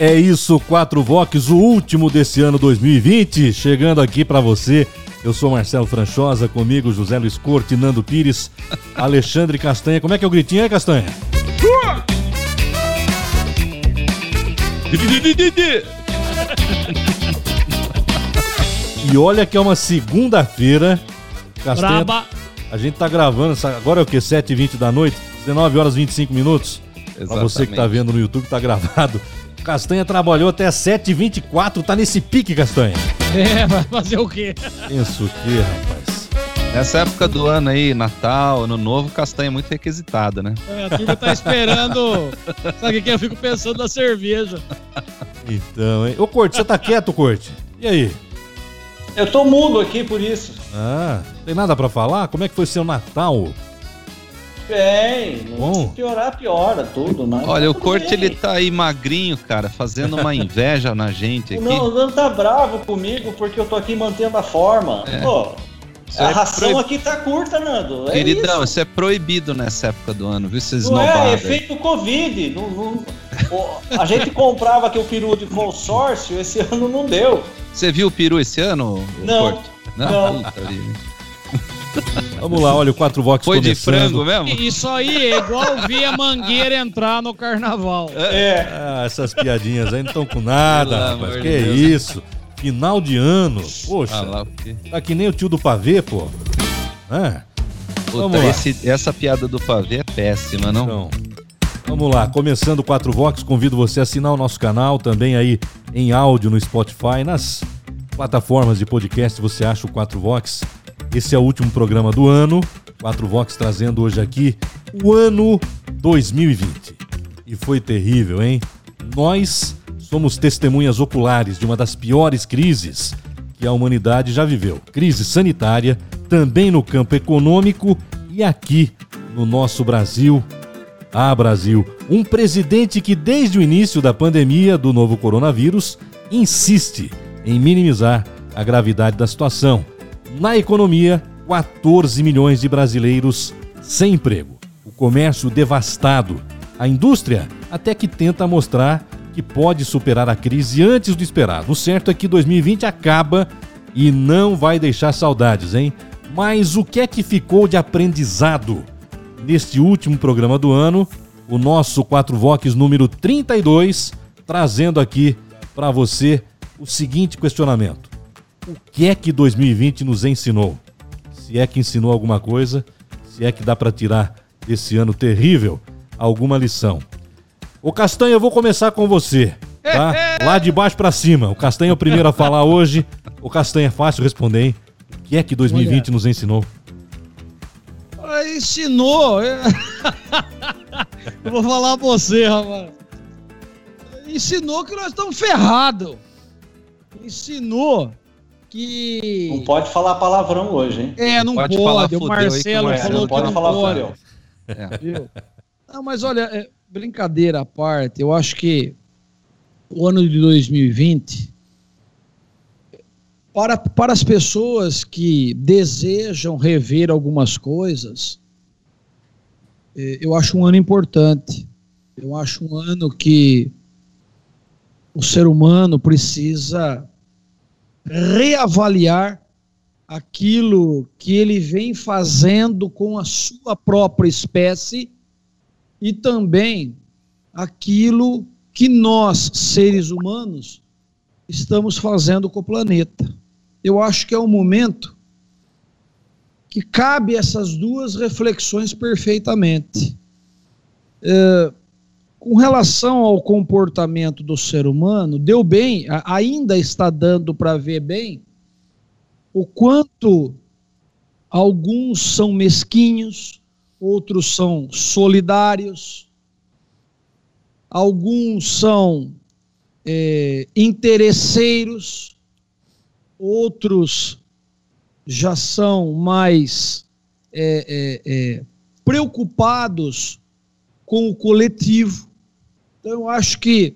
É isso, Quatro Vox, o último desse ano 2020, chegando aqui para você. Eu sou Marcelo Franchosa, comigo José Luiz Corte, Nando Pires, Alexandre Castanha. Como é que é o gritinho aí, Castanha? E olha que é uma segunda-feira. Castanha, Braba. a gente tá gravando, agora é o que? 7h20 da noite? 19 horas e 25 minutos? Pra você que tá Exatamente. vendo no YouTube, tá gravado. Castanha trabalhou até 7h24, tá nesse pique, Castanha. É, vai fazer o quê? Pensa o quê, rapaz? Nessa época do ano aí, Natal, Ano Novo, castanha é muito requisitada, né? É, A turma tá esperando. Sabe o que que é? Eu fico pensando na cerveja. Então, hein? Ô, Corte, você tá quieto, Corte? E aí? Eu tô mudo aqui por isso. Ah, tem nada pra falar? Como é que foi seu Natal? Bem, Bom. se piorar, piora tudo, mas. Olha, o tudo Corte bem. ele tá aí magrinho, cara, fazendo uma inveja na gente aqui. Não, o Nando tá bravo comigo porque eu tô aqui mantendo a forma. É. Pô, Isso a é ração proib- aqui tá curta, Nando. É Queridão, isso. isso é proibido nessa época do ano, viu? Esses Não é, efeito Covid. Não, não- a gente comprava que o peru de consórcio, esse ano não deu. Você viu o peru esse ano, o Não, Corte? não. Vida. Vamos lá, olha o Quatro Vox Foi de começando. frango mesmo? Isso aí é igual ver a mangueira entrar no carnaval. É. Ah, essas piadinhas aí não estão com nada, Pelo rapaz. Que isso? Final de ano. Poxa, Ah, lá, porque... tá que nem o tio do pavê, pô. É, Vamos Puta, lá. esse- essa piada do pavê é péssima, não? então. Vamos lá, começando o 4 Vox, convido você a assinar o nosso canal, também aí em áudio no Spotify, nas plataformas de podcast você acha o 4 Vox. Esse é o último programa do ano, 4 Vox trazendo hoje aqui o ano 2020. E foi terrível, hein? Nós somos testemunhas oculares de uma das piores crises que a humanidade já viveu. Crise sanitária, também no campo econômico e aqui no nosso Brasil. Ah, Brasil, um presidente que desde o início da pandemia do novo coronavírus insiste em minimizar a gravidade da situação. Na economia, 14 milhões de brasileiros sem emprego, o comércio devastado, a indústria até que tenta mostrar que pode superar a crise antes do esperado. O certo é que 2020 acaba e não vai deixar saudades, hein? Mas o que é que ficou de aprendizado? neste último programa do ano, o nosso 4 Vox número 32, trazendo aqui para você o seguinte questionamento: O que é que 2020 nos ensinou? Se é que ensinou alguma coisa, se é que dá para tirar desse ano terrível alguma lição. Ô Castanha, eu vou começar com você, tá? Lá de baixo para cima. O Castanha é o primeiro a falar hoje. O Castanha é fácil responder, hein? O que é que 2020 nos ensinou? Ah, Ensinou. é. Eu vou falar pra você, rapaz. Ensinou que nós estamos ferrados. Ensinou que. Não pode falar palavrão hoje, hein? É, não Pode pode. falar o fudeu aí que Marcelo Marcelo falou não que pode não falar pode. fudeu. É. Viu? Não, mas olha, é, brincadeira à parte, eu acho que o ano de 2020, para, para as pessoas que desejam rever algumas coisas, eh, eu acho um ano importante. Eu acho um ano que o ser humano precisa reavaliar aquilo que ele vem fazendo com a sua própria espécie e também aquilo que nós, seres humanos, estamos fazendo com o planeta. Eu acho que é um momento que cabe essas duas reflexões perfeitamente. É, com relação ao comportamento do ser humano, deu bem, ainda está dando para ver bem o quanto alguns são mesquinhos, outros são solidários, alguns são é, interesseiros, outros já são mais é, é, é, preocupados com o coletivo. Então, eu acho que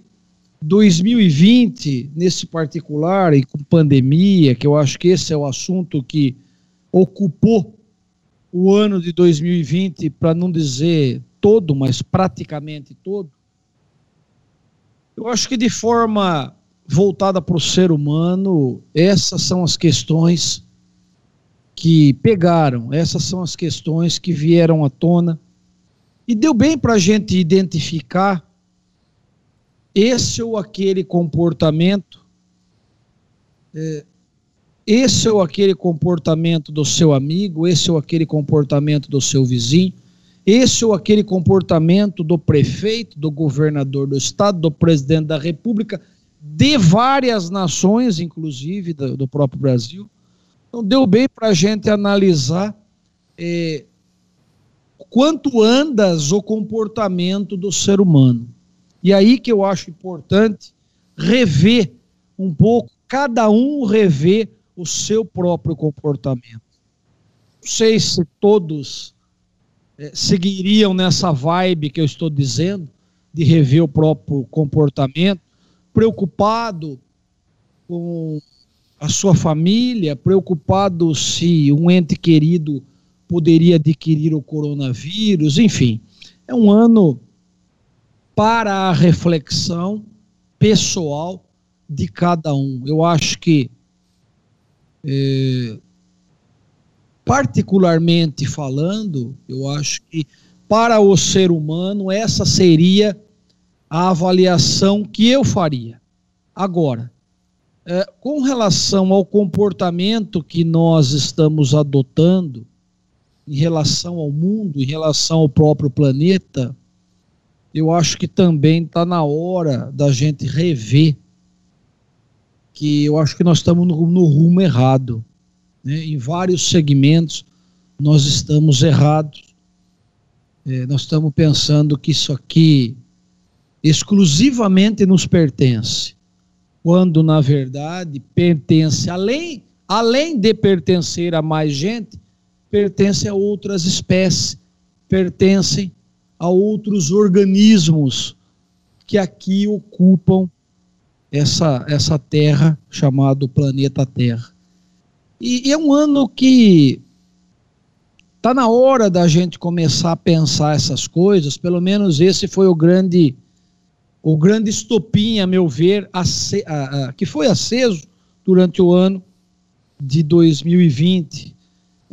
2020, nesse particular, e com pandemia, que eu acho que esse é o assunto que ocupou o ano de 2020, para não dizer todo, mas praticamente todo, eu acho que de forma voltada para o ser humano, essas são as questões que pegaram, essas são as questões que vieram à tona. E deu bem para a gente identificar esse ou aquele comportamento, é, esse ou aquele comportamento do seu amigo, esse ou aquele comportamento do seu vizinho, esse ou aquele comportamento do prefeito, do governador do estado, do presidente da república, de várias nações, inclusive do, do próprio Brasil. Então, deu bem para a gente analisar é, quanto andas o comportamento do ser humano. E aí que eu acho importante rever um pouco, cada um rever o seu próprio comportamento. Não sei se todos é, seguiriam nessa vibe que eu estou dizendo, de rever o próprio comportamento, preocupado com a sua família, preocupado se um ente querido poderia adquirir o coronavírus, enfim. É um ano para a reflexão pessoal de cada um. Eu acho que é, particularmente falando, eu acho que para o ser humano essa seria a avaliação que eu faria. Agora, é, com relação ao comportamento que nós estamos adotando em relação ao mundo, em relação ao próprio planeta, eu acho que também está na hora da gente rever que eu acho que nós estamos no, no rumo errado. Né? Em vários segmentos nós estamos errados. É, nós estamos pensando que isso aqui exclusivamente nos pertence, quando na verdade pertence além além de pertencer a mais gente, pertence a outras espécies, pertencem a outros organismos que aqui ocupam essa, essa terra chamado planeta Terra. E, e é um ano que está na hora da gente começar a pensar essas coisas, pelo menos esse foi o grande o grande estopim, a meu ver, a, a, que foi aceso durante o ano de 2020.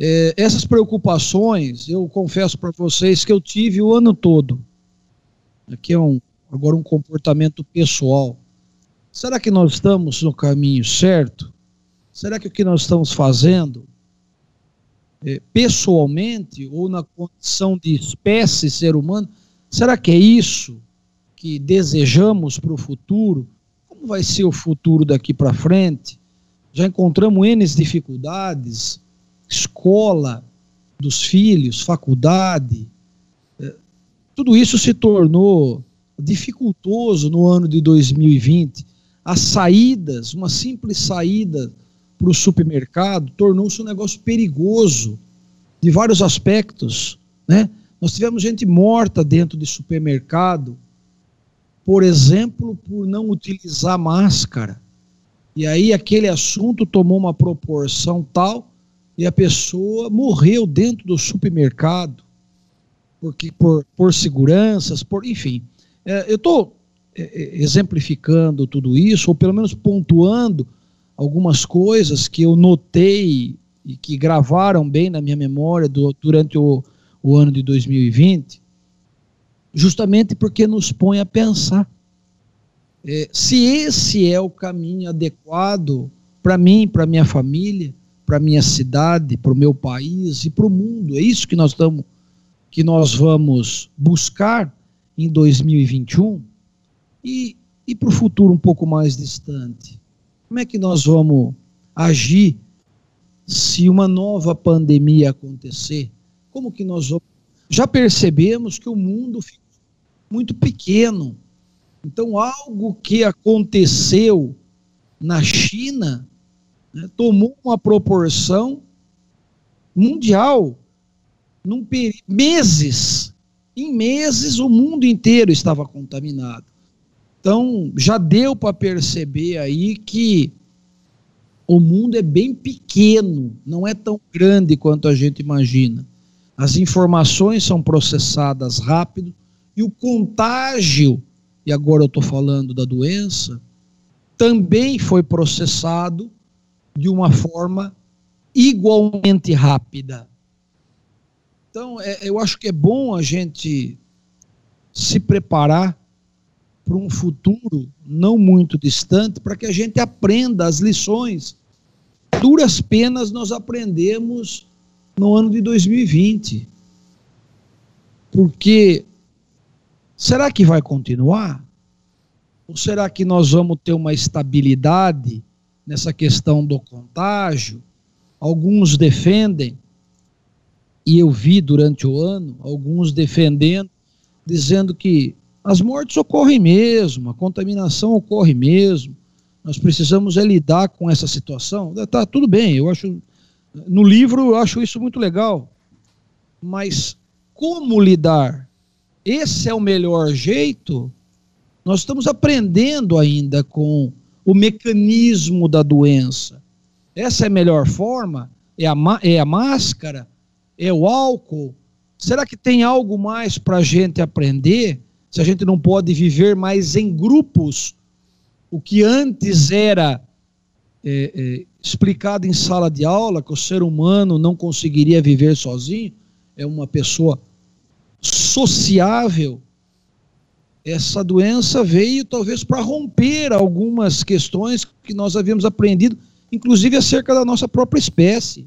É, essas preocupações, eu confesso para vocês que eu tive o ano todo. Aqui é um, agora um comportamento pessoal. Será que nós estamos no caminho certo? Será que o que nós estamos fazendo, é, pessoalmente ou na condição de espécie ser humano, será que é isso que desejamos para o futuro? Como vai ser o futuro daqui para frente? Já encontramos N dificuldades, escola dos filhos, faculdade, é, tudo isso se tornou dificultoso no ano de 2020. As saídas, uma simples saída para o supermercado tornou-se um negócio perigoso de vários aspectos, né? Nós tivemos gente morta dentro de supermercado, por exemplo, por não utilizar máscara. E aí aquele assunto tomou uma proporção tal e a pessoa morreu dentro do supermercado porque por, por seguranças, por enfim. É, eu estou é, é, exemplificando tudo isso, ou pelo menos pontuando algumas coisas que eu notei e que gravaram bem na minha memória do, durante o, o ano de 2020, justamente porque nos põe a pensar é, se esse é o caminho adequado para mim, para minha família, para minha cidade, para o meu país e para o mundo. É isso que nós estamos, que nós vamos buscar em 2021 e, e para o futuro um pouco mais distante. Como é que nós vamos agir se uma nova pandemia acontecer? Como que nós vamos... Já percebemos que o mundo ficou muito pequeno Então, algo que aconteceu na China né, tomou uma proporção mundial. Num meses, em meses, o mundo inteiro estava contaminado. Então, já deu para perceber aí que o mundo é bem pequeno, não é tão grande quanto a gente imagina. As informações são processadas rápido e o contágio, e agora eu estou falando da doença, também foi processado de uma forma igualmente rápida. Então, é, eu acho que é bom a gente se preparar para um futuro não muito distante, para que a gente aprenda as lições. Duras penas nós aprendemos no ano de 2020. Porque será que vai continuar? Ou será que nós vamos ter uma estabilidade nessa questão do contágio? Alguns defendem, e eu vi durante o ano, alguns defendendo, dizendo que as mortes ocorrem mesmo, a contaminação ocorre mesmo, nós precisamos é lidar com essa situação. Tá tudo bem, eu acho no livro eu acho isso muito legal. Mas como lidar? Esse é o melhor jeito? Nós estamos aprendendo ainda com o mecanismo da doença. Essa é a melhor forma? É a, é a máscara? É o álcool? Será que tem algo mais para a gente aprender? Se a gente não pode viver mais em grupos, o que antes era é, é, explicado em sala de aula, que o ser humano não conseguiria viver sozinho, é uma pessoa sociável. Essa doença veio talvez para romper algumas questões que nós havíamos aprendido, inclusive acerca da nossa própria espécie.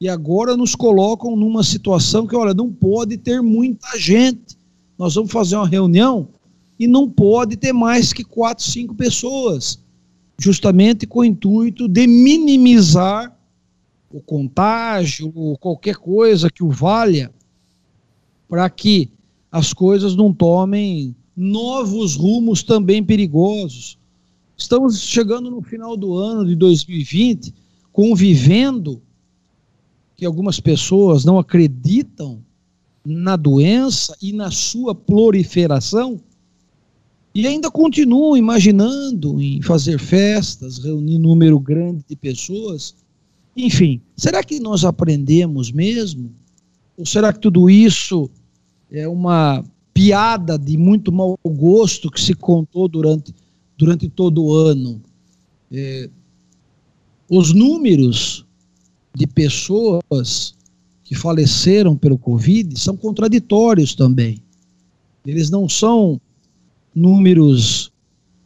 E agora nos colocam numa situação que, olha, não pode ter muita gente nós vamos fazer uma reunião e não pode ter mais que quatro, cinco pessoas, justamente com o intuito de minimizar o contágio ou qualquer coisa que o valha, para que as coisas não tomem novos rumos também perigosos. Estamos chegando no final do ano de 2020, convivendo, que algumas pessoas não acreditam na doença e na sua proliferação, e ainda continuam imaginando em fazer festas, reunir número grande de pessoas. Enfim, será que nós aprendemos mesmo? Ou será que tudo isso é uma piada de muito mau gosto que se contou durante, durante todo o ano? É, os números de pessoas que faleceram pelo Covid são contraditórios também. Eles não são números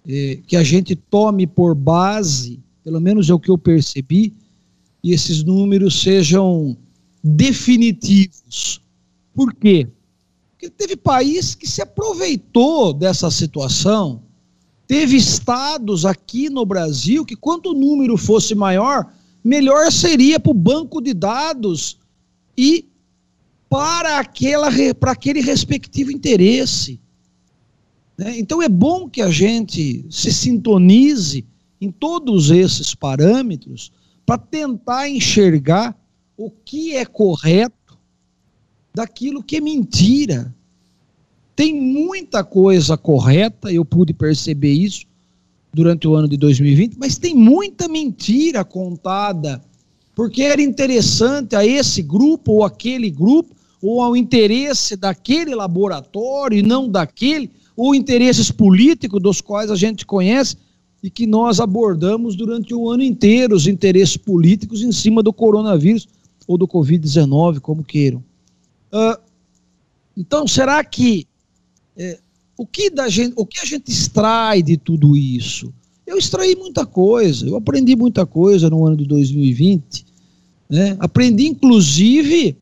eh, que a gente tome por base, pelo menos é o que eu percebi, e esses números sejam definitivos. Por quê? Porque teve país que se aproveitou dessa situação, teve estados aqui no Brasil que, quanto o número fosse maior, melhor seria para o banco de dados e para, aquela, para aquele respectivo interesse. Né? Então é bom que a gente se sintonize em todos esses parâmetros para tentar enxergar o que é correto daquilo que é mentira. Tem muita coisa correta, eu pude perceber isso durante o ano de 2020, mas tem muita mentira contada porque era interessante a esse grupo ou aquele grupo, ou ao interesse daquele laboratório e não daquele, ou interesses políticos dos quais a gente conhece e que nós abordamos durante o ano inteiro, os interesses políticos em cima do coronavírus ou do Covid-19, como queiram. Então, será que é, o que, da gente, o que a gente extrai de tudo isso? Eu extraí muita coisa, eu aprendi muita coisa no ano de 2020. Né? Aprendi, inclusive,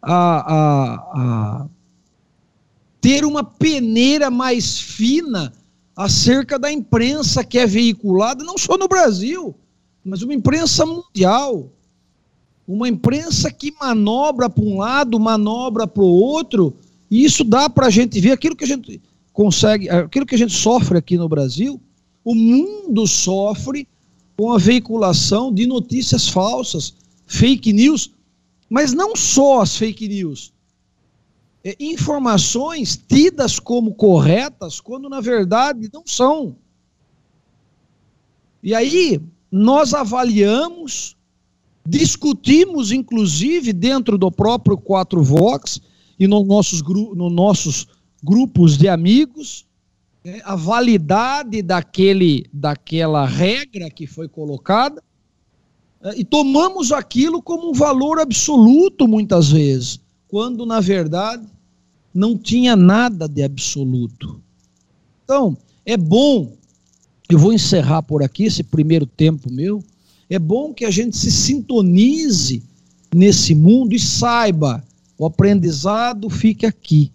a, a, a ter uma peneira mais fina acerca da imprensa que é veiculada, não só no Brasil, mas uma imprensa mundial. Uma imprensa que manobra para um lado, manobra para o outro, e isso dá para a gente ver aquilo que a gente consegue, aquilo que a gente sofre aqui no Brasil, o mundo sofre com a veiculação de notícias falsas, fake news, mas não só as fake news. É, informações tidas como corretas, quando na verdade não são. E aí, nós avaliamos, discutimos, inclusive, dentro do próprio 4 Vox e nos nossos, no nossos grupos de amigos, né, a validade daquele, daquela regra que foi colocada, é, e tomamos aquilo como um valor absoluto muitas vezes, quando na verdade não tinha nada de absoluto. Então, é bom, eu vou encerrar por aqui esse primeiro tempo meu, é bom que a gente se sintonize nesse mundo e saiba, o aprendizado fique aqui.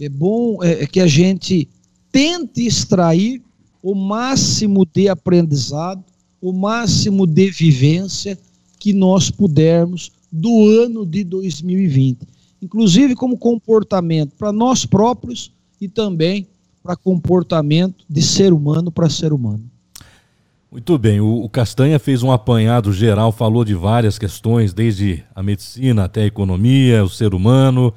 É bom é, é que a gente tente extrair o máximo de aprendizado, o máximo de vivência que nós pudermos do ano de 2020, inclusive como comportamento para nós próprios e também para comportamento de ser humano para ser humano. Muito bem, o, o, Castanha fez um apanhado geral, falou de várias questões, desde a medicina até a economia, o ser humano.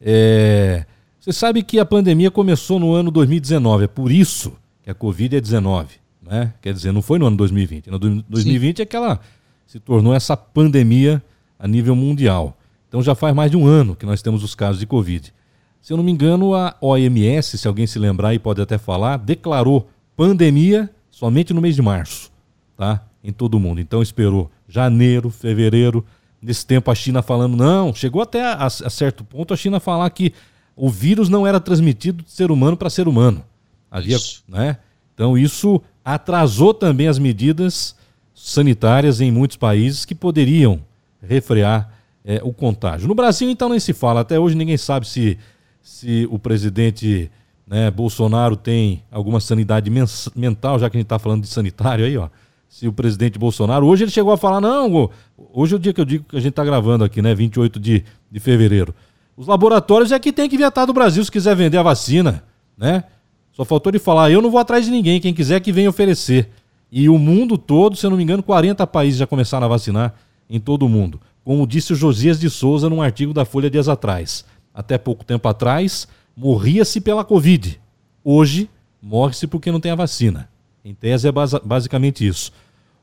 É, você sabe que a pandemia começou no ano 2019, é por isso que a Covid é 19, né? Quer dizer, não foi no ano 2020. No 2020 Sim. é que ela se tornou essa pandemia a nível mundial. Então já faz mais de um ano que nós temos os casos de Covid. Se eu não me engano, a OMS, se alguém se lembrar e pode até falar, declarou pandemia somente no mês de março, tá? Em todo o mundo. Então esperou janeiro, fevereiro. Nesse tempo a China falando, não, chegou até a, a certo ponto a China falar que o vírus não era transmitido de ser humano para ser humano. Havia, isso. né? Então isso atrasou também as medidas sanitárias em muitos países que poderiam refrear é, o contágio. No Brasil, então, nem se fala. Até hoje ninguém sabe se, se o presidente né, Bolsonaro tem alguma sanidade mental, já que a gente está falando de sanitário aí, ó. Se o presidente Bolsonaro. Hoje ele chegou a falar, não, hoje é o dia que eu digo que a gente está gravando aqui, né? 28 de, de fevereiro. Os laboratórios é que tem que vetar do Brasil se quiser vender a vacina, né? Só faltou ele falar, eu não vou atrás de ninguém, quem quiser que venha oferecer. E o mundo todo, se eu não me engano, 40 países já começaram a vacinar em todo o mundo. Como disse o Josias de Souza num artigo da Folha dias atrás. Até pouco tempo atrás, morria-se pela Covid. Hoje, morre-se porque não tem a vacina. Em tese é basicamente isso.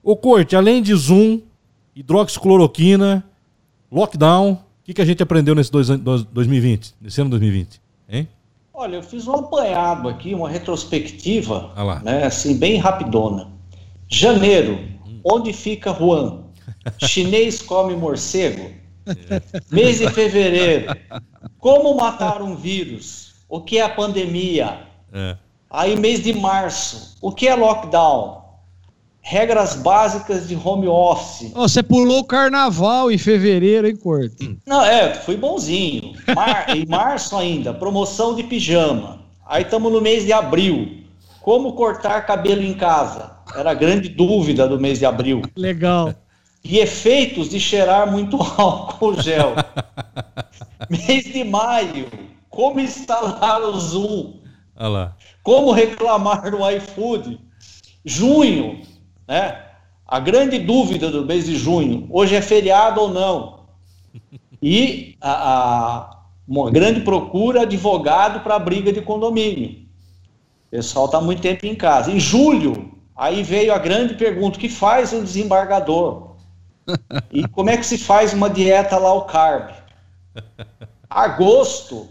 O corte, além de Zoom, hidroxicloroquina, lockdown, que, que a gente aprendeu nesse dois, dois, 2020, nesse ano 2020? Hein? Olha, eu fiz um apanhado aqui, uma retrospectiva, ah né, assim, bem rapidona. Janeiro, hum. onde fica Juan? Chinês come morcego? É. Mês de fevereiro, como matar um vírus? O que é a pandemia? É. Aí, mês de março, o que é lockdown? regras básicas de home office. Oh, você pulou o carnaval em fevereiro, hein, Corto? Não, é, fui bonzinho. Mar... em março ainda, promoção de pijama. Aí estamos no mês de abril. Como cortar cabelo em casa? Era a grande dúvida do mês de abril. Legal. E efeitos de cheirar muito álcool gel. mês de maio. Como instalar o Zoom? Como reclamar no iFood? Junho, né? A grande dúvida do mês de junho, hoje é feriado ou não? E a, a uma grande procura advogado para a briga de condomínio. O pessoal está muito tempo em casa. Em julho, aí veio a grande pergunta: o que faz um desembargador? E como é que se faz uma dieta low carb? Agosto,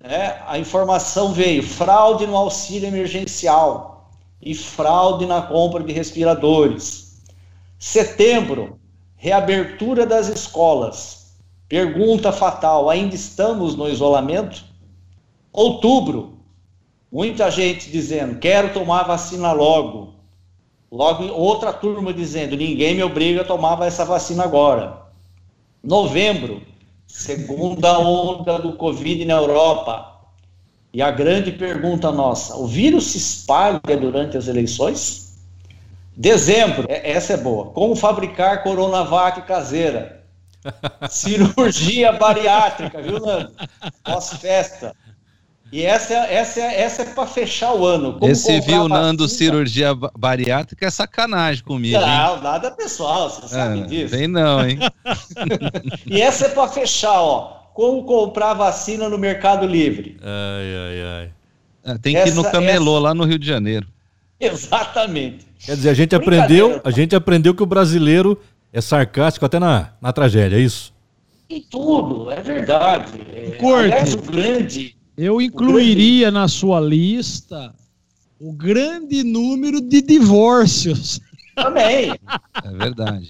né, a informação veio: fraude no auxílio emergencial e fraude na compra de respiradores. Setembro, reabertura das escolas. Pergunta fatal: ainda estamos no isolamento? Outubro, muita gente dizendo: quero tomar vacina logo. Logo, outra turma dizendo: ninguém me obriga a tomar essa vacina agora. Novembro, segunda onda do Covid na Europa. E a grande pergunta nossa: o vírus se espalha durante as eleições? Dezembro, é, essa é boa. Como fabricar Coronavac caseira? Cirurgia bariátrica, viu, Nando? Pós-festa. E essa, é, essa, essa é para fechar o ano. Como Esse viu Nando cirurgia bariátrica é sacanagem comigo. Não, hein? nada pessoal, você sabe é, disso. Tem não, hein? e essa é para fechar, ó. Como comprar vacina no Mercado Livre. Ai, ai, ai. É, tem que essa, ir no camelô essa... lá no Rio de Janeiro. Exatamente. Quer dizer, a gente aprendeu, a gente aprendeu que o brasileiro é sarcástico até na, na tragédia, é isso? Em tudo, é verdade. É, aliás, o grande eu incluiria na sua lista o grande número de divórcios. Também. É verdade.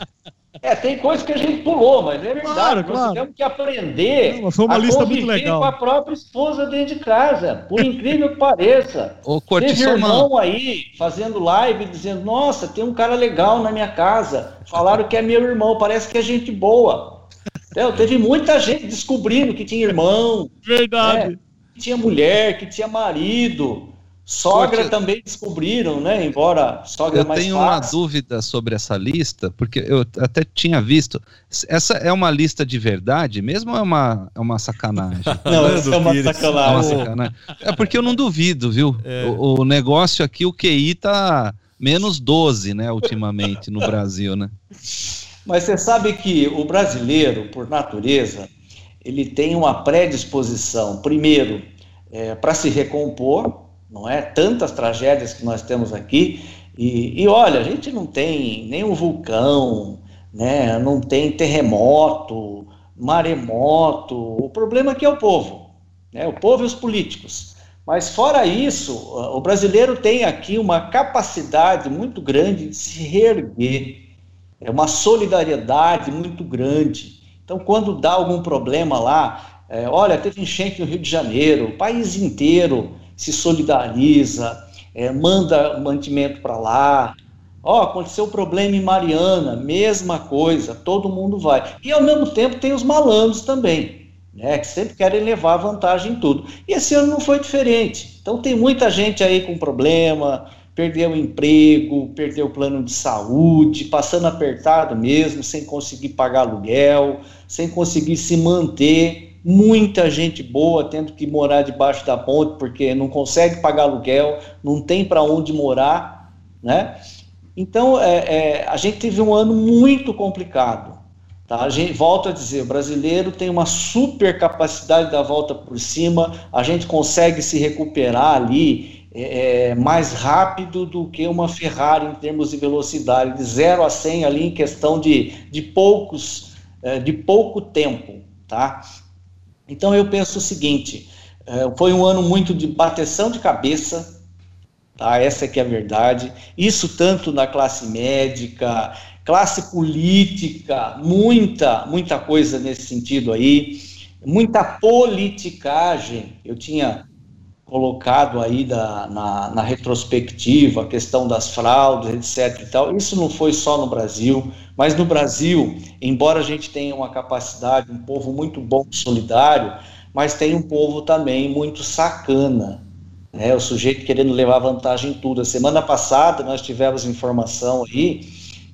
É, tem coisas que a gente pulou, mas é verdade. Claro, Nós claro. temos que aprender Não, foi uma a lista muito legal. com a própria esposa dentro de casa, por incrível que pareça. Ô, Corte, Teve irmão aí fazendo live dizendo, nossa, tem um cara legal na minha casa. Falaram que é meu irmão, parece que é gente boa. Então, teve muita gente descobrindo que tinha irmão. Verdade. Né? Tinha mulher, que tinha marido. Sogra também descobriram, né? Embora sogra eu mais tenho fácil. uma dúvida sobre essa lista, porque eu até tinha visto. Essa é uma lista de verdade mesmo ou é uma, é uma sacanagem? Não, essa é uma sacanagem. É, uma sacanagem. é porque eu não duvido, viu? É. O, o, negócio aqui, o QI tá menos 12, né, ultimamente no Brasil, né? Mas você sabe que o brasileiro, por natureza, ele tem uma predisposição, primeiro, é, para se recompor, não é? Tantas tragédias que nós temos aqui, e, e olha, a gente não tem nenhum vulcão, né? não tem terremoto, maremoto, o problema aqui é o povo, né? o povo e os políticos. Mas fora isso, o brasileiro tem aqui uma capacidade muito grande de se reerguer, é uma solidariedade muito grande. Então, quando dá algum problema lá, é, olha, teve enchente no Rio de Janeiro, o país inteiro se solidariza, é, manda mantimento para lá. Ó, oh, aconteceu um problema em Mariana, mesma coisa, todo mundo vai. E ao mesmo tempo tem os malandros também, né, que sempre querem levar vantagem em tudo. E esse ano não foi diferente. Então tem muita gente aí com problema, perdeu o emprego, perdeu o plano de saúde, passando apertado mesmo, sem conseguir pagar aluguel, sem conseguir se manter. Muita gente boa tendo que morar debaixo da ponte porque não consegue pagar aluguel, não tem para onde morar, né? Então, é, é, a gente teve um ano muito complicado. Tá? A gente volta a dizer, o brasileiro tem uma super capacidade da volta por cima, a gente consegue se recuperar ali é, é, mais rápido do que uma Ferrari em termos de velocidade, de 0 a 100 ali em questão de, de poucos, é, de pouco tempo, tá? Então eu penso o seguinte, é, foi um ano muito de bateção de cabeça, tá? Essa é que é a verdade. Isso tanto na classe médica, classe política, muita, muita coisa nesse sentido aí, muita politicagem. Eu tinha colocado aí da, na, na, retrospectiva, a questão das fraudes, etc. E tal. Isso não foi só no Brasil, mas no Brasil, embora a gente tenha uma capacidade, um povo muito bom, solidário, mas tem um povo também muito sacana. Né? O sujeito querendo levar vantagem em tudo. A semana passada nós tivemos informação aí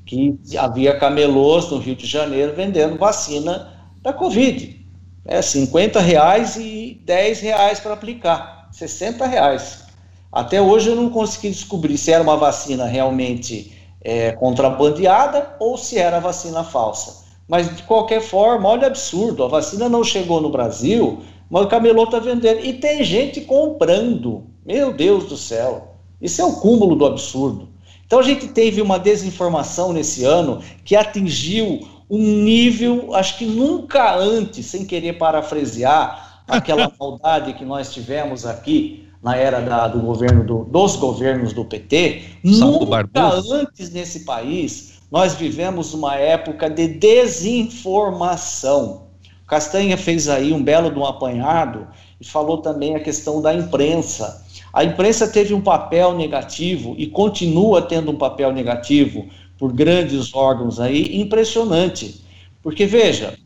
que havia camelôs no Rio de Janeiro vendendo vacina da Covid. É 50 reais e 10 reais para aplicar. 60 reais. Até hoje eu não consegui descobrir se era uma vacina realmente é, contrabandeada ou se era vacina falsa. Mas de qualquer forma, olha absurdo, a vacina não chegou no Brasil, mas o camelô está vendendo. E tem gente comprando. Meu Deus do céu. Isso é o cúmulo do absurdo. Então a gente teve uma desinformação nesse ano que atingiu um nível, acho que nunca antes, sem querer parafrasear, aquela maldade que nós tivemos aqui na era da, do governo do, dos governos do PT, nunca Barbosa. antes nesse país nós vivemos uma época de desinformação. Castanha fez aí um belo de um apanhado e falou também a questão da imprensa. A imprensa teve um papel negativo e continua tendo um papel negativo por grandes órgãos aí, impressionante. Porque veja,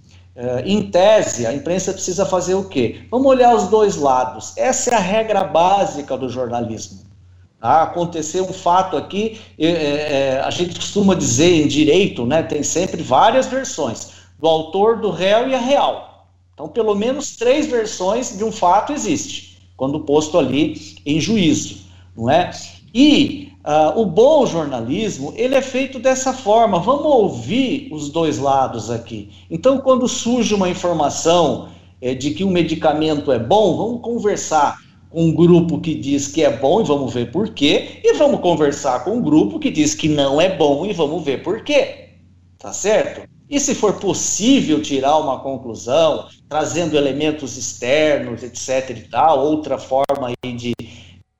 em tese, a imprensa precisa fazer o quê? Vamos olhar os dois lados. Essa é a regra básica do jornalismo. Tá? Aconteceu um fato aqui, é, é, a gente costuma dizer em direito, né, tem sempre várias versões, do autor, do réu e a real. Então, pelo menos três versões de um fato existe. quando posto ali em juízo, não é? E uh, o bom jornalismo, ele é feito dessa forma, vamos ouvir os dois lados aqui. Então, quando surge uma informação é, de que um medicamento é bom, vamos conversar com um grupo que diz que é bom e vamos ver por quê, e vamos conversar com um grupo que diz que não é bom e vamos ver por quê. Tá certo? E se for possível tirar uma conclusão, trazendo elementos externos, etc e tal, outra forma aí de,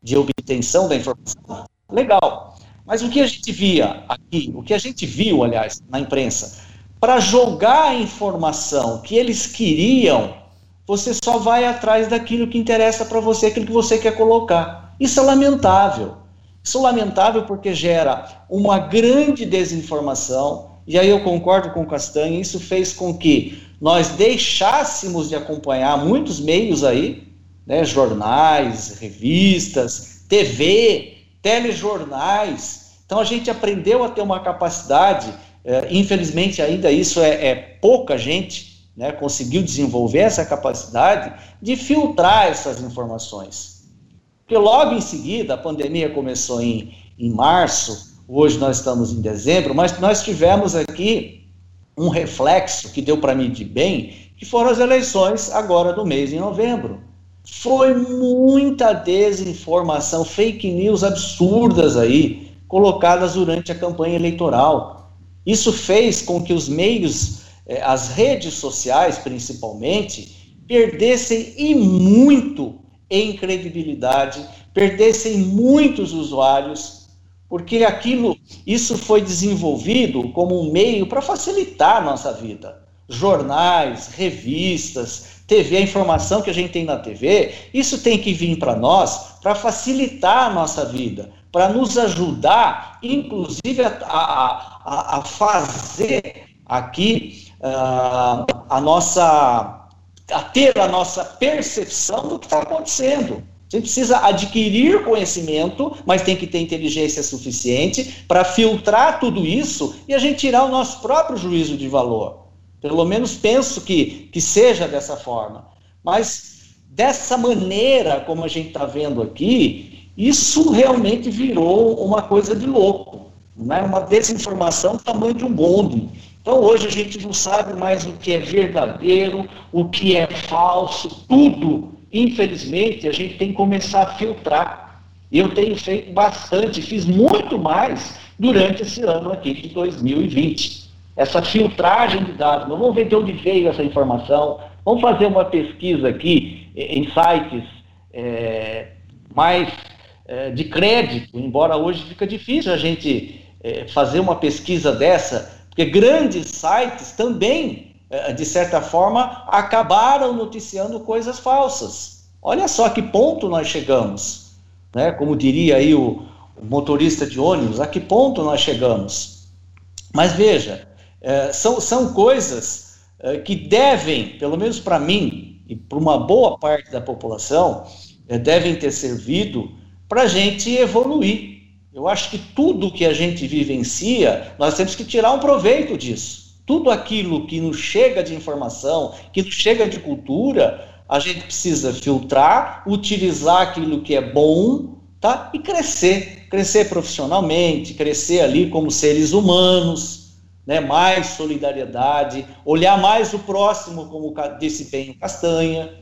de obtenção da informação, legal. Mas o que a gente via aqui, o que a gente viu, aliás, na imprensa, para jogar a informação que eles queriam, você só vai atrás daquilo que interessa para você, aquilo que você quer colocar. Isso é lamentável. Isso é lamentável porque gera uma grande desinformação, e aí eu concordo com o Castanha, isso fez com que nós deixássemos de acompanhar muitos meios aí, né, jornais, revistas, TV, telejornais. Então a gente aprendeu a ter uma capacidade, é, infelizmente ainda isso é, é pouca gente né, conseguiu desenvolver essa capacidade de filtrar essas informações. Porque logo em seguida, a pandemia começou em, em março, Hoje nós estamos em dezembro, mas nós tivemos aqui um reflexo que deu para medir bem, que foram as eleições agora do mês de novembro. Foi muita desinformação, fake news absurdas aí, colocadas durante a campanha eleitoral. Isso fez com que os meios, eh, as redes sociais principalmente, perdessem e muito em credibilidade, perdessem muitos usuários, porque aquilo, isso foi desenvolvido como um meio para facilitar a nossa vida. Jornais, revistas, TV, a informação que a gente tem na TV, isso tem que vir para nós para facilitar a nossa vida, para nos ajudar, inclusive, a, a, a fazer aqui uh, a nossa, a ter a nossa percepção do que está acontecendo. Você precisa adquirir conhecimento, mas tem que ter inteligência suficiente para filtrar tudo isso e a gente tirar o nosso próprio juízo de valor. Pelo menos penso que, que seja dessa forma. Mas dessa maneira, como a gente está vendo aqui, isso realmente virou uma coisa de louco. Né? Uma desinformação do tamanho de um bonde. Então hoje a gente não sabe mais o que é verdadeiro, o que é falso, tudo infelizmente, a gente tem que começar a filtrar. Eu tenho feito bastante, fiz muito mais durante esse ano aqui de 2020. Essa filtragem de dados, vamos ver de onde veio essa informação, vamos fazer uma pesquisa aqui em sites é, mais é, de crédito, embora hoje fica difícil a gente é, fazer uma pesquisa dessa, porque grandes sites também é, de certa forma, acabaram noticiando coisas falsas. Olha só que ponto nós chegamos. Né? Como diria aí o, o motorista de ônibus, a que ponto nós chegamos? Mas veja, é, são, são coisas é, que devem, pelo menos para mim e para uma boa parte da população, é, devem ter servido para a gente evoluir. Eu acho que tudo que a gente vivencia, nós temos que tirar um proveito disso tudo aquilo que nos chega de informação, que nos chega de cultura, a gente precisa filtrar, utilizar aquilo que é bom, tá? E crescer, crescer profissionalmente, crescer ali como seres humanos, né? Mais solidariedade, olhar mais o próximo, como disse bem o Castanha.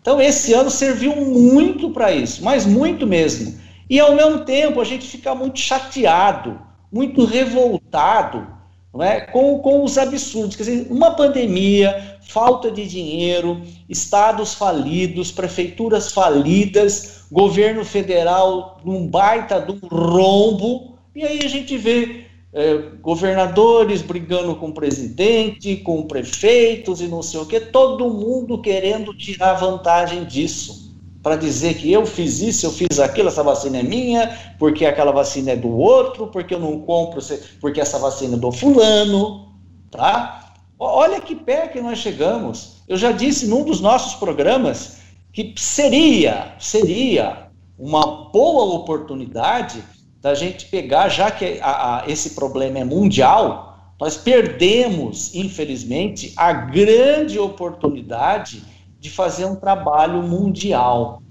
Então esse ano serviu muito para isso, mas muito mesmo. E ao mesmo tempo a gente fica muito chateado, muito revoltado não é? com, com os absurdos. Quer dizer, uma pandemia, falta de dinheiro, estados falidos, prefeituras falidas, governo federal num baita de um rombo, e aí a gente vê é, governadores brigando com o presidente, com prefeitos e não sei o que, todo mundo querendo tirar vantagem disso para dizer que eu fiz isso, eu fiz aquilo, essa vacina é minha, porque aquela vacina é do outro, porque eu não compro, porque essa vacina é do fulano, tá? Olha que pé que nós chegamos. Eu já disse num dos nossos programas que seria, seria uma boa oportunidade da gente pegar, já que a, a, esse problema é mundial, nós perdemos, infelizmente, a grande oportunidade de fazer um trabalho mundial.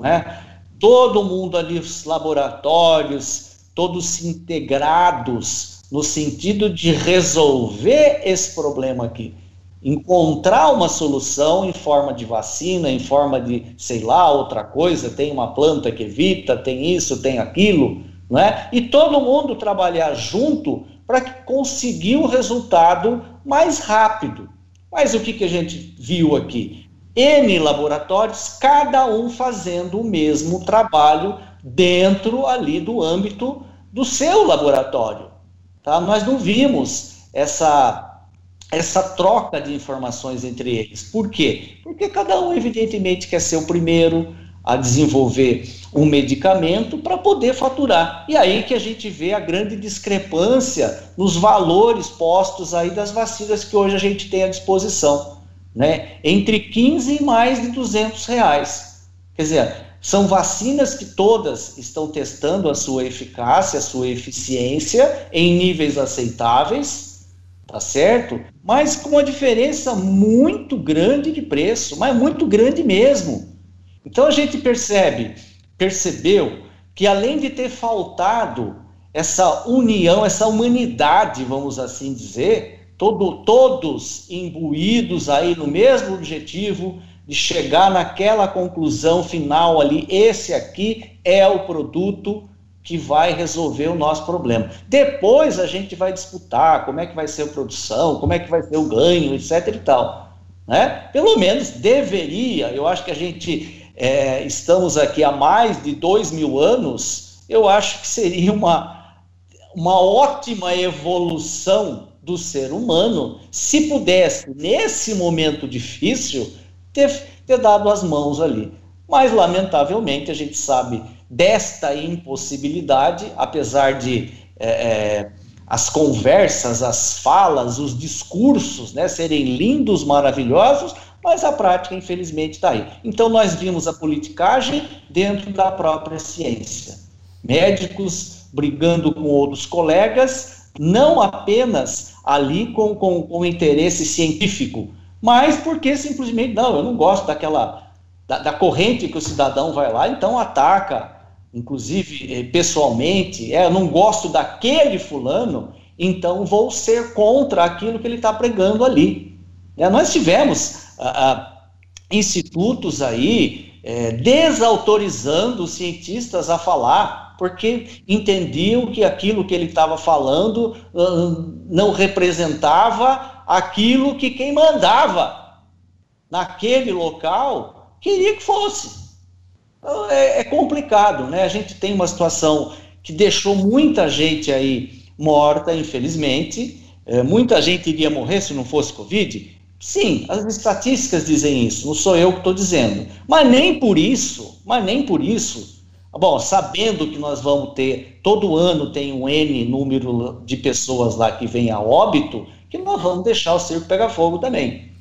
né? todo mundo ali, os laboratórios, todos integrados no sentido de resolver esse problema aqui. Encontrar uma solução em forma de vacina, em forma de, sei lá, outra coisa, tem uma planta que evita, tem isso, tem aquilo, não é? E todo mundo trabalhar junto para conseguir o resultado mais rápido. Mas o que, que a gente viu aqui? N laboratórios, cada um fazendo o mesmo trabalho dentro ali do âmbito do seu laboratório. Tá? Nós não vimos essa, essa troca de informações entre eles. Por quê? Porque cada um, evidentemente, quer ser o primeiro a desenvolver um medicamento para poder faturar. E aí que a gente vê a grande discrepância nos valores postos aí das vacinas que hoje a gente tem à disposição né, entre 15 e mais de 200 reais. Quer dizer, são vacinas que todas estão testando a sua eficácia, a sua eficiência em níveis aceitáveis, tá certo? Mas com uma diferença muito grande de preço, mas muito grande mesmo. Então a gente percebe, percebeu que além de ter faltado essa união, essa humanidade, vamos assim dizer, todo, todos imbuídos aí no mesmo objetivo de chegar naquela conclusão final ali, esse aqui é o produto que vai resolver o nosso problema. Depois a gente vai disputar como é que vai ser a produção, como é que vai ser o ganho, etc e tal. Né? Pelo menos deveria, eu acho que a gente é, estamos aqui há mais de dois mil anos, eu acho que seria uma, uma ótima evolução do ser humano, se pudesse, nesse momento difícil, ter, ter dado as mãos ali. Mas, lamentavelmente, a gente sabe desta impossibilidade, apesar de é, é, as conversas, as falas, os discursos né, serem lindos, maravilhosos, mas a prática, infelizmente, está aí. Então, nós vimos a politicagem dentro da própria ciência. Médicos brigando com outros colegas, não apenas ali com, com, com interesse científico, mas porque simplesmente, não, eu não gosto daquela, da, da corrente que o cidadão vai lá, então ataca, inclusive eh, pessoalmente, é, eu não gosto daquele fulano, então vou ser contra aquilo que ele está pregando ali. É, nós tivemos ah, ah, institutos aí é, desautorizando os cientistas a falar porque entendiam que aquilo que ele estava falando uh, não representava aquilo que quem mandava naquele local queria que fosse. Então, é, é complicado, né? A gente tem uma situação que deixou muita gente aí morta, infelizmente. É, muita gente iria morrer se não fosse Covid? Sim, as estatísticas dizem isso, não sou eu que estou dizendo. Mas nem por isso, mas nem por isso Bom, sabendo que nós vamos ter, todo ano tem um N número de pessoas lá que vem a óbito, que nós vamos deixar o circo pegar fogo também.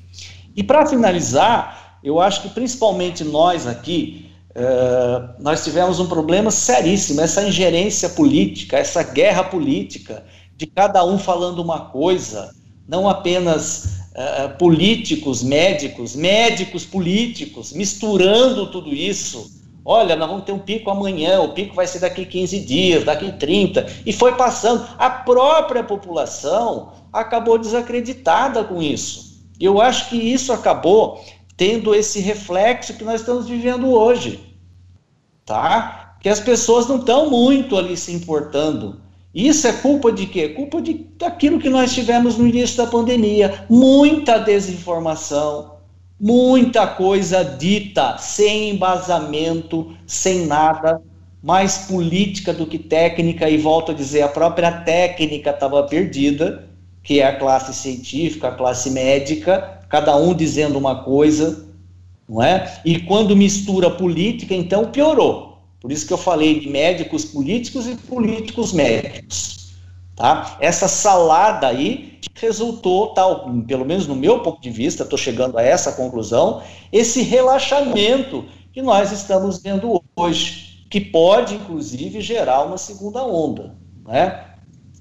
E para finalizar, eu acho que principalmente nós aqui, uh, nós tivemos um problema seríssimo, essa ingerência política, essa guerra política, de cada um falando uma coisa, não apenas uh, políticos, médicos, médicos políticos, misturando tudo isso Olha, nós vamos ter um pico amanhã, o pico vai ser daqui 15 dias, daqui 30. E foi passando. A própria população acabou desacreditada com isso. Eu acho que isso acabou tendo esse reflexo que nós estamos vivendo hoje. Tá? Que as pessoas não estão muito ali se importando. Isso é culpa de quê? Culpa de, daquilo que nós tivemos no início da pandemia. Muita desinformação, muita coisa dita sem embasamento, sem nada, mais política do que técnica, e volto a dizer, a própria técnica estava perdida, que é a classe científica, a classe médica, cada um dizendo uma coisa, não é? E quando mistura política, então piorou. Por isso que eu falei de médicos políticos e políticos médicos. Tá? Essa salada aí resultou, tal, pelo menos no meu ponto de vista, estou chegando a essa conclusão, esse relaxamento que nós estamos vendo hoje, que pode, inclusive, gerar uma segunda onda. Né?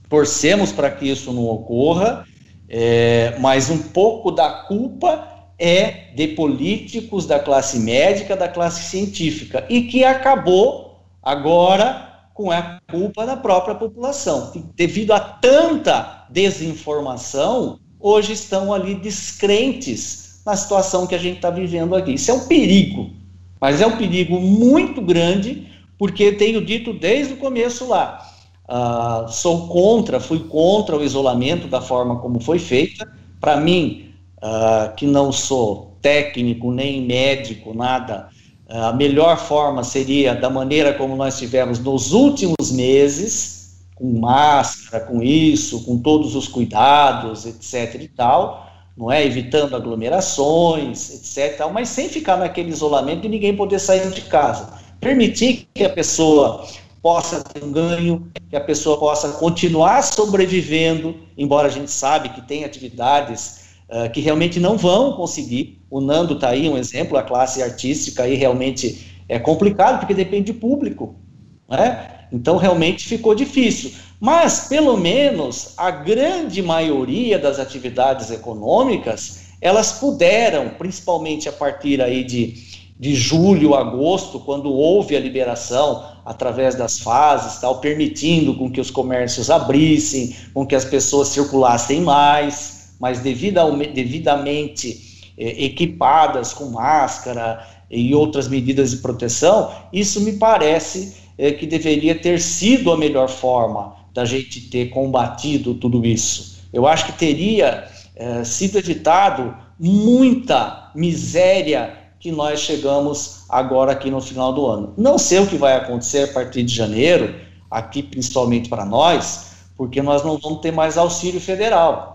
Torcemos para que isso não ocorra, é, mas um pouco da culpa é de políticos da classe médica, da classe científica, e que acabou agora com a culpa da própria população. Devido a tanta desinformação, hoje estão ali descrentes na situação que a gente está vivendo aqui. Isso é um perigo, mas é um perigo muito grande, porque tenho dito desde o começo lá, uh, sou contra, fui contra o isolamento da forma como foi feita. Para mim, uh, que não sou técnico nem médico, nada, uh, a melhor forma seria da maneira como nós tivemos nos últimos meses, com máscara, com isso, com todos os cuidados, etc. e tal, não é? Evitando aglomerações, etc. Mas sem ficar naquele isolamento e ninguém poder sair de casa. Permitir que a pessoa possa ter um ganho, que a pessoa possa continuar sobrevivendo, embora a gente sabe que tem atividades uh, que realmente não vão conseguir. O Nando está aí um exemplo, a classe artística aí realmente é complicado, porque depende de público, né? Então realmente ficou difícil. Mas, pelo menos, a grande maioria das atividades econômicas, elas puderam, principalmente a partir aí de, de julho, agosto, quando houve a liberação através das fases, tal, permitindo com que os comércios abrissem, com que as pessoas circulassem mais, mas devidamente é, equipadas com máscara e outras medidas de proteção, isso me parece é, que deveria ter sido a melhor forma da gente ter combatido tudo isso. Eu acho que teria é, sido evitado muita miséria que nós chegamos agora aqui no final do ano. Não sei o que vai acontecer a partir de janeiro, aqui principalmente para nós, porque nós não vamos ter mais auxílio federal.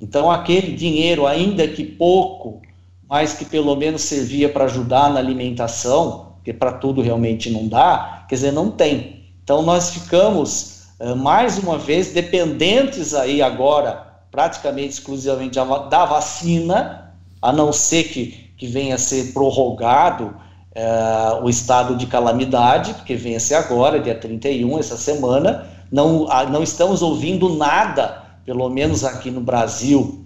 Então, aquele dinheiro, ainda que pouco, mas que pelo menos servia para ajudar na alimentação, porque para tudo realmente não dá, quer dizer, não tem. Então, nós ficamos, uh, mais uma vez, dependentes aí agora, praticamente exclusivamente da vacina, a não ser que, que venha a ser prorrogado uh, o estado de calamidade, porque venha a ser agora, dia 31, essa semana, não, não estamos ouvindo nada pelo menos aqui no Brasil,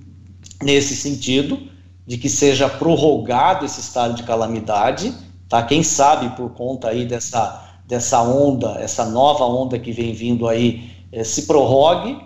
nesse sentido, de que seja prorrogado esse estado de calamidade, tá? Quem sabe por conta aí dessa, dessa onda, essa nova onda que vem vindo aí, eh, se prorrogue,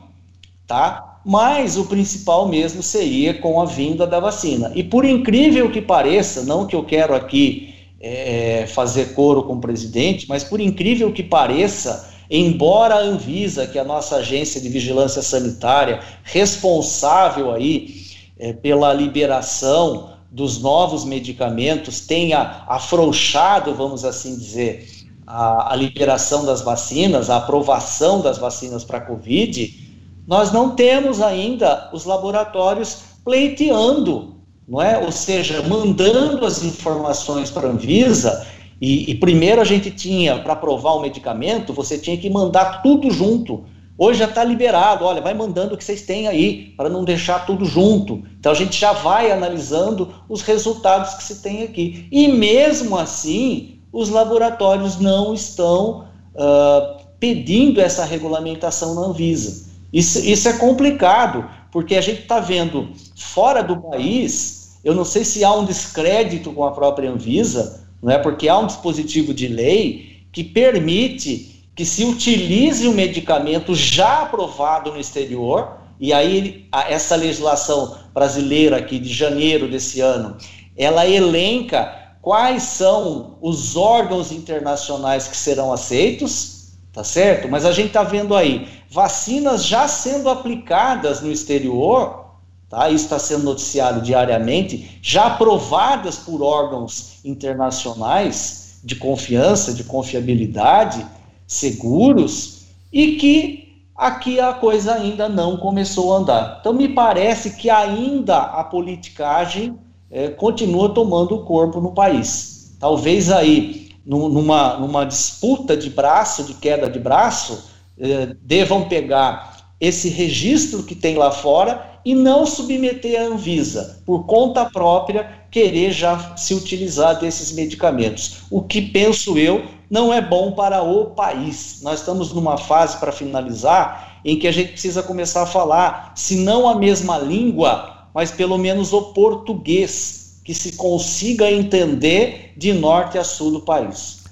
tá? Mas o principal mesmo seria com a vinda da vacina. E por incrível que pareça, não que eu quero aqui é, fazer coro com o presidente, mas por incrível que pareça, Embora a Anvisa, que é a nossa agência de vigilância sanitária, responsável aí é, pela liberação dos novos medicamentos, tenha afrouxado, vamos assim dizer, a, a liberação das vacinas, a aprovação das vacinas para a Covid, nós não temos ainda os laboratórios pleiteando, não é? Ou seja, mandando as informações para a Anvisa e, e primeiro a gente tinha, para aprovar o medicamento, você tinha que mandar tudo junto. Hoje já está liberado, olha, vai mandando o que vocês têm aí, para não deixar tudo junto. Então a gente já vai analisando os resultados que se tem aqui. E mesmo assim, os laboratórios não estão uh, pedindo essa regulamentação na Anvisa. Isso, isso é complicado, porque a gente está vendo fora do país, eu não sei se há um descrédito com a própria Anvisa, não é? Porque há um dispositivo de lei que permite que se utilize um medicamento já aprovado no exterior, e aí essa legislação brasileira aqui de janeiro desse ano, ela elenca quais são os órgãos internacionais que serão aceitos, tá certo? Mas a gente está vendo aí vacinas já sendo aplicadas no exterior tá? isso está sendo noticiado diariamente, já aprovadas por órgãos internacionais de confiança, de confiabilidade, seguros, e que aqui a coisa ainda não começou a andar. Então, me parece que ainda a politicagem é, continua tomando o corpo no país. Talvez aí, numa, numa disputa de braço, de queda de braço, é, devam pegar esse registro que tem lá fora e não submeter a Anvisa, por conta própria, querer já se utilizar desses medicamentos. O que penso eu não é bom para o país. Nós estamos numa fase para finalizar em que a gente precisa começar a falar, se não a mesma língua, mas pelo menos o português. que se consiga entender de norte a sul do país.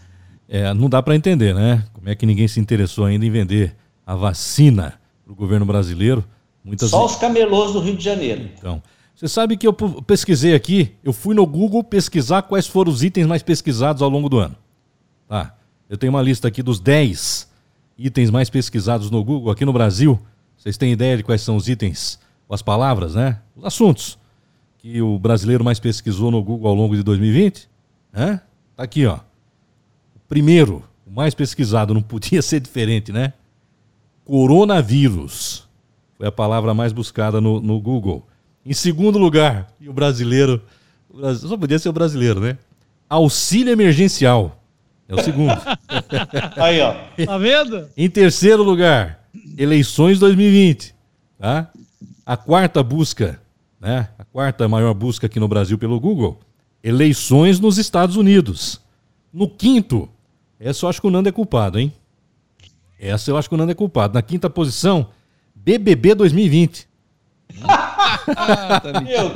É, não dá para entender, né? Como é que ninguém se interessou ainda em vender a vacina para o governo brasileiro? Muitas Só os camelôs do Rio de Janeiro. Então, você sabe que eu pesquisei aqui, eu fui no Google pesquisar quais foram os itens mais pesquisados ao longo do ano. Tá. Eu tenho uma lista aqui dos 10 itens mais pesquisados no Google aqui no Brasil. Vocês têm ideia de quais são os itens, as palavras, né? Os assuntos que o brasileiro mais pesquisou no Google ao longo de 2020? Hã? Tá aqui, ó. O primeiro, o mais pesquisado, não podia ser diferente, né? Coronavírus. Foi a palavra mais buscada no, no Google. Em segundo lugar, e o brasileiro, só podia ser o brasileiro, né? Auxílio emergencial. É o segundo. Aí, ó. Tá vendo? Em terceiro lugar, eleições 2020. Tá? A quarta busca, né? A quarta maior busca aqui no Brasil pelo Google, eleições nos Estados Unidos. No quinto, essa eu acho que o Nando é culpado, hein? Essa eu acho que o Nando é culpado. Na quinta posição, BBB 2020.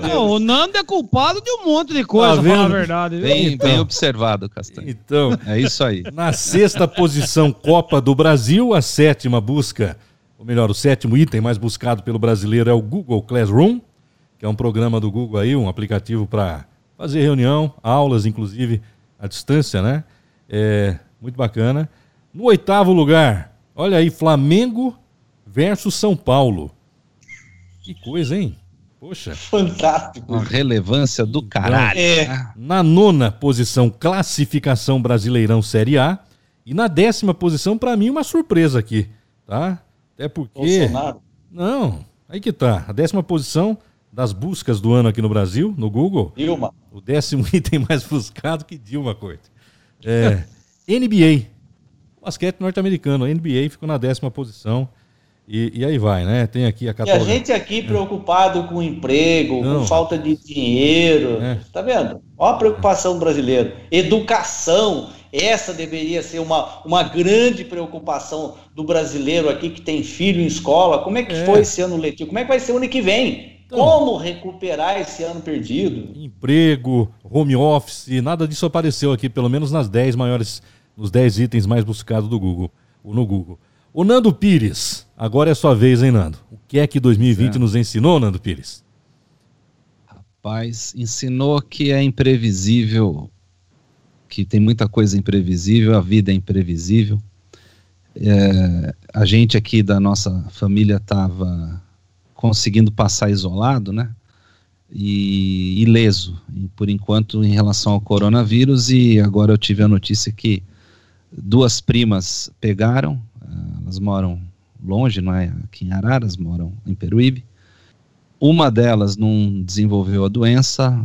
Não, o Nando é culpado de um monte de coisa, tá falar a verdade. Bem, então, bem observado, Castanho. Então, é isso aí. Na sexta posição, Copa do Brasil, a sétima busca, ou melhor, o sétimo item mais buscado pelo brasileiro é o Google Classroom, que é um programa do Google aí, um aplicativo para fazer reunião, aulas, inclusive, à distância, né? É muito bacana. No oitavo lugar, olha aí, Flamengo versus São Paulo. Que coisa, hein? Poxa. Fantástico. Uma relevância do caralho. É. Na nona posição, classificação Brasileirão Série A. E na décima posição, para mim, uma surpresa aqui, tá? Até porque. Bolsonaro. Não, aí que tá. A décima posição das buscas do ano aqui no Brasil, no Google. Dilma. O décimo item mais buscado que Dilma Corte. É, NBA. Basquete norte-americano. NBA ficou na décima posição. E, e, aí vai, né? Tem aqui a categoria. E a gente aqui preocupado com emprego, Não. com falta de dinheiro. É. Tá vendo? Olha a preocupação do brasileiro. Educação. Essa deveria ser uma, uma grande preocupação do brasileiro aqui que tem filho em escola. Como é que é. foi esse ano letivo? Como é que vai ser o ano que vem? Então, Como recuperar esse ano perdido? Emprego, home office, nada disso apareceu aqui, pelo menos nas 10 maiores, nos 10 itens mais buscados do Google, no Google. O Nando Pires, agora é sua vez, hein, Nando? O que é que 2020 certo. nos ensinou, Nando Pires? Rapaz, ensinou que é imprevisível, que tem muita coisa imprevisível, a vida é imprevisível. É, a gente aqui da nossa família estava conseguindo passar isolado, né? E ileso, por enquanto, em relação ao coronavírus. E agora eu tive a notícia que duas primas pegaram, elas moram longe, não é aqui em Araras, moram em Peruíbe. Uma delas não desenvolveu a doença,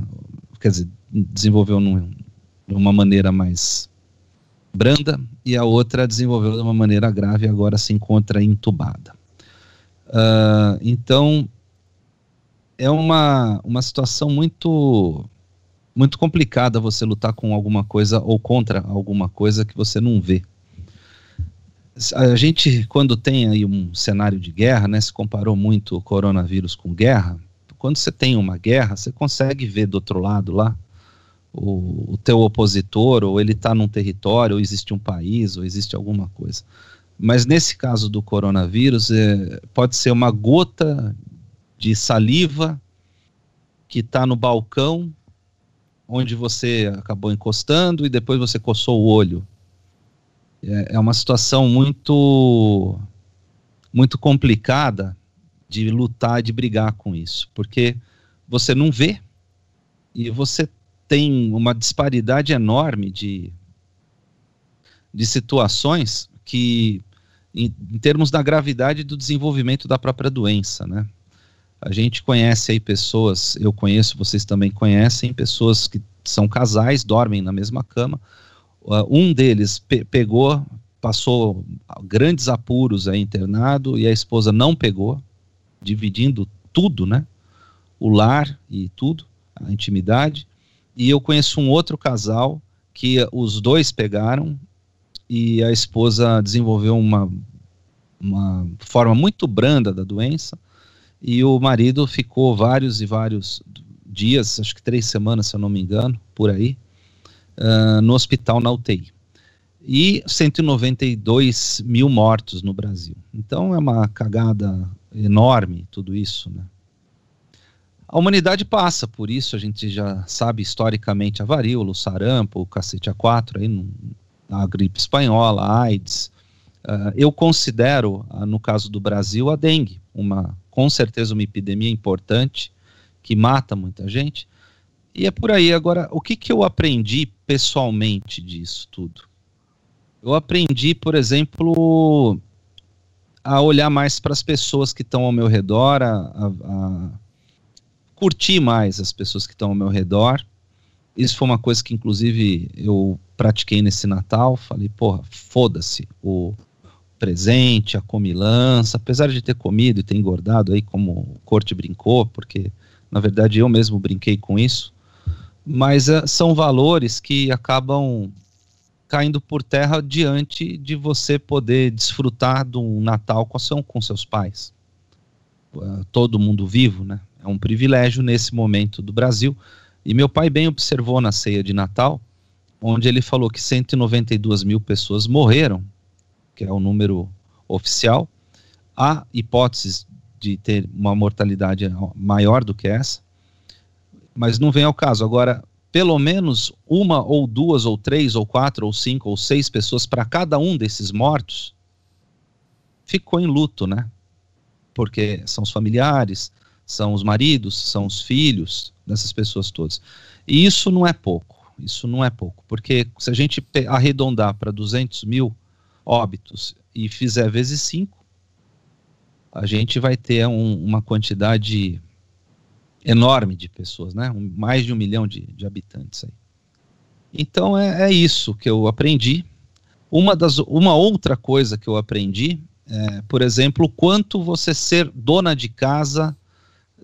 quer dizer, desenvolveu de uma maneira mais branda, e a outra desenvolveu de uma maneira grave e agora se encontra entubada. Uh, então, é uma, uma situação muito muito complicada você lutar com alguma coisa ou contra alguma coisa que você não vê a gente, quando tem aí um cenário de guerra, né, se comparou muito o coronavírus com guerra, quando você tem uma guerra, você consegue ver do outro lado lá o, o teu opositor, ou ele está num território, ou existe um país, ou existe alguma coisa. Mas nesse caso do coronavírus, é, pode ser uma gota de saliva que está no balcão onde você acabou encostando e depois você coçou o olho é, é uma situação muito muito complicada de lutar, de brigar com isso, porque você não vê e você tem uma disparidade enorme de, de situações que, em, em termos da gravidade do desenvolvimento da própria doença, né? A gente conhece aí pessoas, eu conheço, vocês também conhecem, pessoas que são casais, dormem na mesma cama, um deles pe pegou, passou grandes apuros aí internado e a esposa não pegou, dividindo tudo, né? O lar e tudo, a intimidade. E eu conheço um outro casal que os dois pegaram e a esposa desenvolveu uma, uma forma muito branda da doença e o marido ficou vários e vários dias, acho que três semanas, se eu não me engano, por aí, uh, no hospital na UTI. E 192 mil mortos no Brasil. Então é uma cagada enorme tudo isso, né? A humanidade passa por isso, a gente já sabe historicamente a varíola, o sarampo, o cacete A4, aí, a gripe espanhola, a AIDS. Uh, eu considero, uh, no caso do Brasil, a dengue, uma, com certeza uma epidemia importante, que mata muita gente. E é por aí. Agora, o que, que eu aprendi pessoalmente disso tudo? Eu aprendi, por exemplo, a olhar mais para as pessoas que estão ao meu redor, a, a, a curtir mais as pessoas que estão ao meu redor. Isso foi uma coisa que, inclusive, eu pratiquei nesse Natal. Falei, porra, foda-se o presente, a comilança. Apesar de ter comido e ter engordado aí, como o Corte brincou, porque, na verdade, eu mesmo brinquei com isso. Mas uh, são valores que acabam caindo por terra diante de você poder desfrutar de um Natal com, seu, com seus pais. Uh, todo mundo vivo, né? É um privilégio nesse momento do Brasil. E meu pai bem observou na ceia de Natal, onde ele falou que 192 mil pessoas morreram, que é o número oficial. Há hipóteses de ter uma mortalidade maior do que essa, mas não vem ao caso. Agora, pelo menos uma ou duas ou três ou quatro ou cinco ou seis pessoas para cada um desses mortos ficou em luto, né? Porque são os familiares, são os maridos, são os filhos dessas pessoas todas. E isso não é pouco, isso não é pouco, porque se a gente arredondar para 200 mil óbitos e fizer vezes 5, a gente vai ter um, uma quantidade enorme de pessoas, né? Um, mais de um milhão de, de habitantes aí. Então é, é, isso que eu aprendi. Uma, das, uma outra coisa que eu aprendi é, por exemplo, quanto você ser dona de casa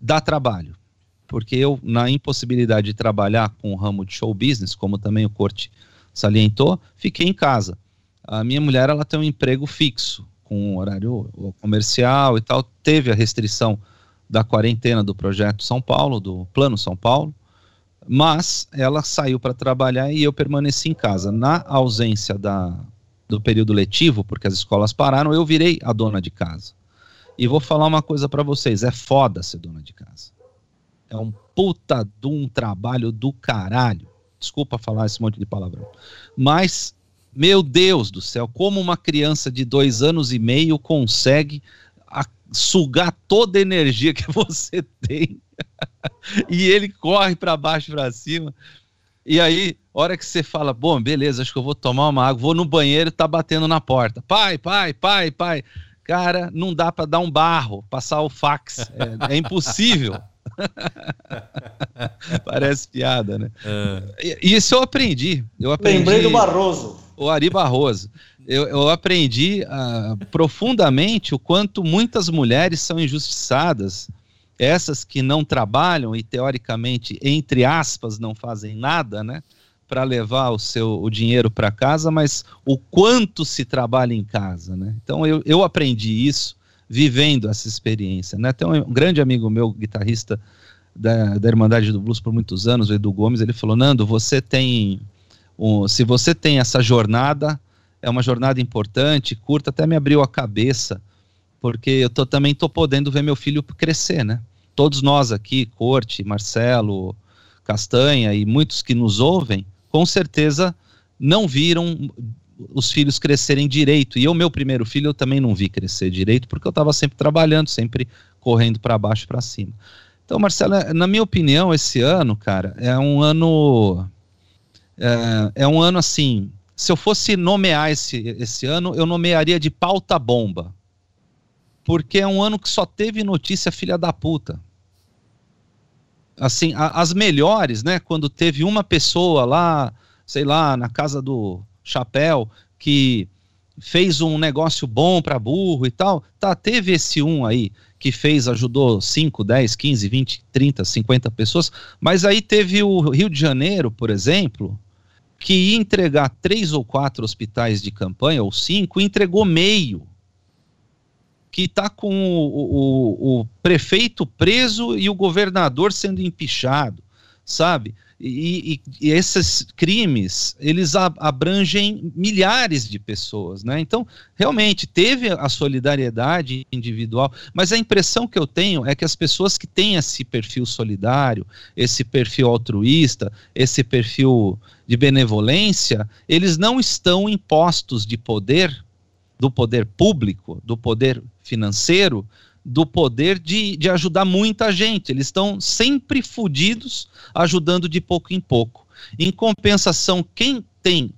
dá trabalho. Porque eu, na impossibilidade de trabalhar com o ramo de show business, como também o Corte salientou, fiquei em casa. A minha mulher, ela tem um emprego fixo, com horário comercial e tal. Teve a restrição da quarentena do projeto São Paulo, do Plano São Paulo, mas ela saiu para trabalhar e eu permaneci em casa. Na ausência da, do período letivo, porque as escolas pararam, eu virei a dona de casa. E vou falar uma coisa para vocês: é foda ser dona de casa. É um puta de um trabalho do caralho. Desculpa falar esse monte de palavrão. Mas, meu Deus do céu, como uma criança de dois anos e meio consegue sugar toda a energia que você tem e ele corre para baixo para cima. E aí, hora que você fala, bom, beleza, acho que eu vou tomar uma água, vou no banheiro, tá batendo na porta. Pai, pai, pai, pai cara, não dá para dar um barro, passar o fax. É, é impossível. Parece piada, né? É. E, isso eu aprendi. Eu aprendi. Lembrei do Barroso. O Ari Barroso. Eu, eu aprendi uh, profundamente o quanto muitas mulheres são injustiçadas, essas que não trabalham e teoricamente, entre aspas, não fazem nada, né? para levar o seu o dinheiro para casa, mas o quanto se trabalha em casa, né? Então eu, eu aprendi isso vivendo essa experiência, né? Tem um, grande amigo meu, guitarrista da, da Irmandade do Blues por muitos anos, o Edu Gomes, ele falou: Nando, você tem, um, se você tem essa jornada, é uma jornada importante, curta, até me abriu a cabeça, porque eu tô, também tô podendo ver meu filho crescer, né? Todos nós aqui, Corte, Marcelo, Castanha e muitos que nos ouvem, com certeza não viram os filhos crescerem direito. E o meu primeiro filho eu também não vi crescer direito, porque eu estava sempre trabalhando, sempre correndo para baixo para cima. Então, Marcelo, na minha opinião, esse ano, cara, é um ano. É, é um ano assim. Se eu fosse nomear esse, esse ano, eu nomearia de pauta bomba. Porque é um ano que só teve notícia filha da puta assim, a, as melhores, né? Quando teve uma pessoa lá, sei lá, na casa do chapéu, que fez um negócio bom para burro e tal. Tá, teve esse um aí que fez, ajudou 5, 10, 15, 20, 30, 50 pessoas, mas aí teve o Rio de Janeiro, por exemplo, que ia entregar três ou quatro hospitais de campanha, ou cinco, entregou meio. que está com o, o, o, prefeito preso e o governador sendo empichado, sabe? E, e, e, esses crimes eles abrangem milhares de pessoas, né? Então realmente teve a solidariedade individual, mas a impressão que eu tenho é que as pessoas que têm esse perfil solidário, esse perfil altruísta, esse perfil de benevolência, eles não estão em postos de poder do poder público, do poder financeiro, do poder de, de ajudar muita gente. Eles estão sempre fudidos, ajudando de pouco em pouco. Em compensação, quem tem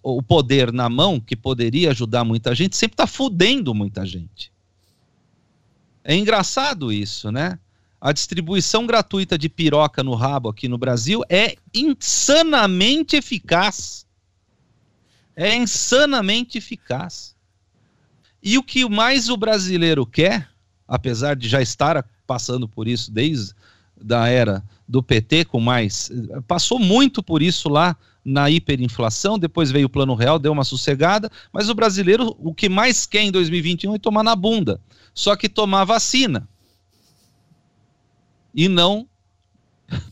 o poder na mão, que poderia ajudar muita gente, sempre está fudendo muita gente. É engraçado isso, né? A distribuição gratuita de piroca no rabo aqui no Brasil é insanamente eficaz. É insanamente eficaz. E o que mais o brasileiro quer apesar de já estar passando por isso desde da era do PT com mais passou muito por isso lá na hiperinflação, depois veio o Plano Real, deu uma sossegada, mas o brasileiro o que mais quer em 2021 é tomar na bunda, só que tomar vacina. E não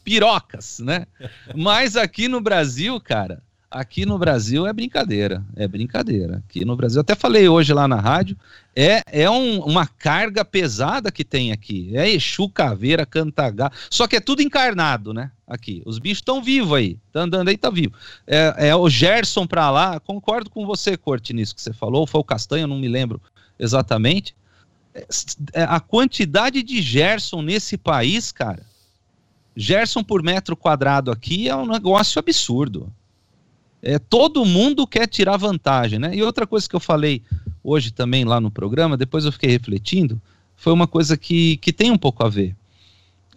pirocas, né? Mas aqui no Brasil, cara, aqui no Brasil é brincadeira, é brincadeira. Aqui no Brasil, até falei hoje lá na rádio, é, é um, uma carga pesada que tem aqui. É Exu, Caveira, Cantagá, só que é tudo encarnado, né? Aqui, os bichos estão vivos aí, tá andando aí, tá vivo. É, é o Gerson pra lá, concordo com você, Corte, nisso que você falou, foi o Castanho, não me lembro exatamente. É, a quantidade de Gerson nesse país, cara, Gerson por metro quadrado aqui é um negócio absurdo. É, todo mundo quer tirar vantagem, né? E outra coisa que eu falei hoje também lá no programa, depois eu fiquei refletindo, foi uma coisa que, que tem um pouco a ver.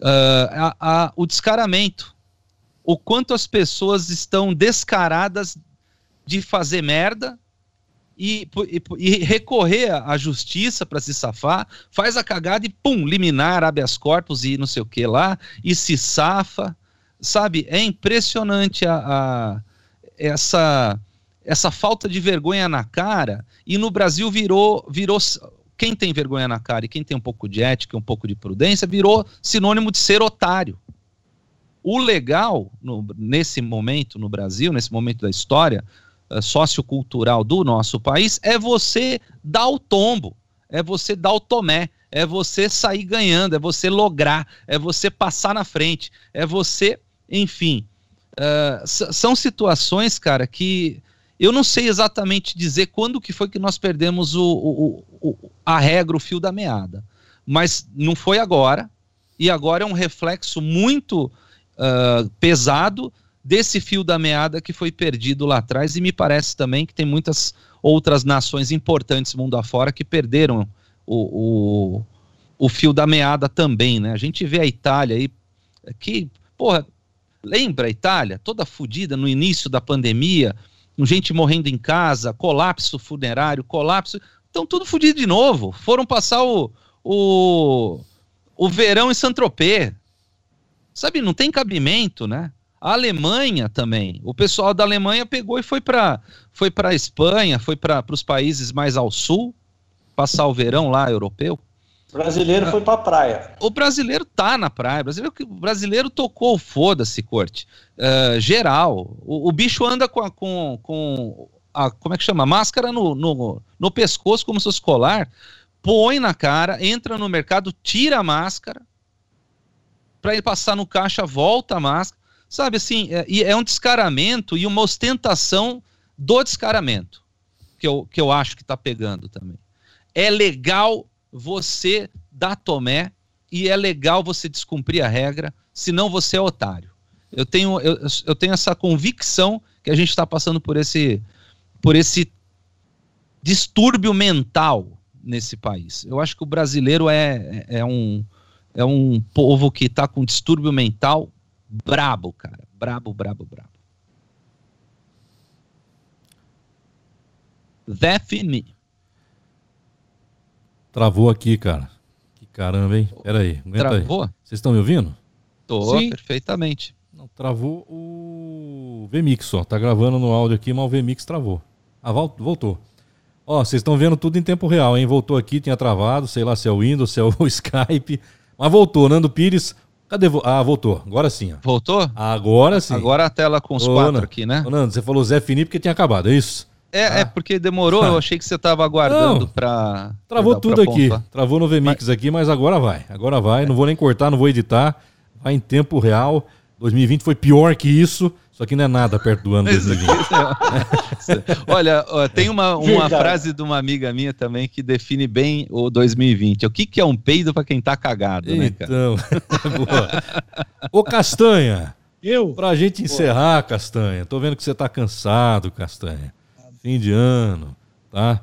Uh, a, a, o descaramento. O quanto as pessoas estão descaradas de fazer merda e, e, e recorrer à justiça para se safar, faz a cagada e pum, liminar, habeas corpus e não sei o que lá, e se safa. Sabe, é impressionante a, a essa essa falta de vergonha na cara e no Brasil virou virou quem tem vergonha na cara e quem tem um pouco de ética, um pouco de prudência, virou sinônimo de ser otário. O legal no, nesse momento no Brasil, nesse momento da história sociocultural do nosso país, é você dar o tombo, é você dar o tomé, é você sair ganhando, é você lograr, é você passar na frente, é você, enfim, Uh, são situações, cara, que eu não sei exatamente dizer quando que foi que nós perdemos o, o, o, a regra, o fio da meada. Mas não foi agora, e agora é um reflexo muito uh, pesado desse fio da meada que foi perdido lá atrás, e me parece também que tem muitas outras nações importantes mundo afora que perderam o, o, o fio da meada também, né? A gente vê a Itália aí, que, porra, Lembra a Itália, toda fodida no início da pandemia, gente morrendo em casa, colapso funerário, colapso. Estão tudo fodido de novo. Foram passar o, o, o verão em Saint-Tropez. Sabe, não tem cabimento, né? A Alemanha também. O pessoal da Alemanha pegou e foi para foi a Espanha, foi para os países mais ao sul, passar o verão lá europeu. O brasileiro foi pra praia. O brasileiro tá na praia. O brasileiro, o brasileiro tocou foda-se, corte. Uh, geral. O, o, bicho anda com, a, com, com a, como é que chama? Máscara no, no, no pescoço, como se fosse colar. Põe na cara, entra no mercado, tira a máscara. Pra ele passar no caixa, volta a máscara. Sabe assim, é, é um descaramento e uma ostentação do descaramento. Que eu, que eu acho que tá pegando também. É legal você dá tomé e é legal você descumprir a regra, senão você é otário. Eu tenho, eu, eu tenho essa convicção que a gente está passando por esse, por esse distúrbio mental nesse país. Eu acho que o brasileiro é, é, é um, é um povo que está com distúrbio mental brabo, cara. Brabo, brabo, brabo. Define. Travou aqui, cara. Que caramba, hein? Pera aí, Travou? aí. Vocês estão me ouvindo? Tô, Sim. perfeitamente. Não, travou o VMix só. Tá gravando no áudio aqui, mas o VMix travou. Ah, voltou. Ó, vocês estão vendo tudo em tempo real, hein? Voltou aqui, tinha travado, sei lá se é o Windows, se é o Skype. Mas voltou, Nando Pires. Cadê? Ah, voltou. Agora sim. Ó. Voltou? Agora sim. Agora a tela com os Ô, quatro Nando. aqui, né? Ô, Nando, você falou Zé Felipe porque tinha acabado, é isso? É, é porque demorou, eu achei que você tava aguardando pra. Travou pra- tudo pra aqui. Travou no VMix aqui, mas agora vai. Agora vai. Não vou nem cortar, não vou editar. Vai em tempo real. 2020 foi pior que isso. Só que não é nada perto do ano 2020. Olha, ó, tem uma, uma Verdade. frase de uma amiga minha também que define bem o 2020. O que, que é um peido pra quem tá cagado, né, cara? Então, boa. Ô Castanha, Eu? pra gente encerrar, Castanha, tô vendo que você tá cansado, Castanha. Fim de ano, tá?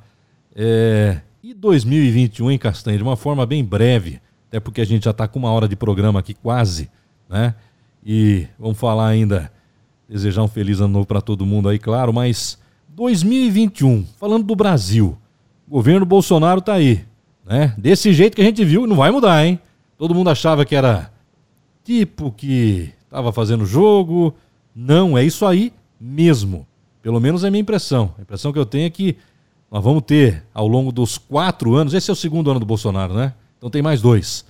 É, E 2021, hein, Castanha? De uma forma bem breve, até porque a gente já tá com uma hora de programa aqui quase, né? E vamos falar ainda, desejar um feliz ano novo pra todo mundo aí, claro, mas 2021, falando do Brasil, o governo Bolsonaro tá aí, né? Desse jeito que a gente viu, não vai mudar, hein? Todo mundo achava que era tipo que estava fazendo jogo. Não, é isso aí mesmo. Pelo menos é a minha impressão. A impressão que eu tenho é que nós vamos ter, ao longo dos quatro anos, esse é o segundo ano do Bolsonaro, né? Então tem mais dois.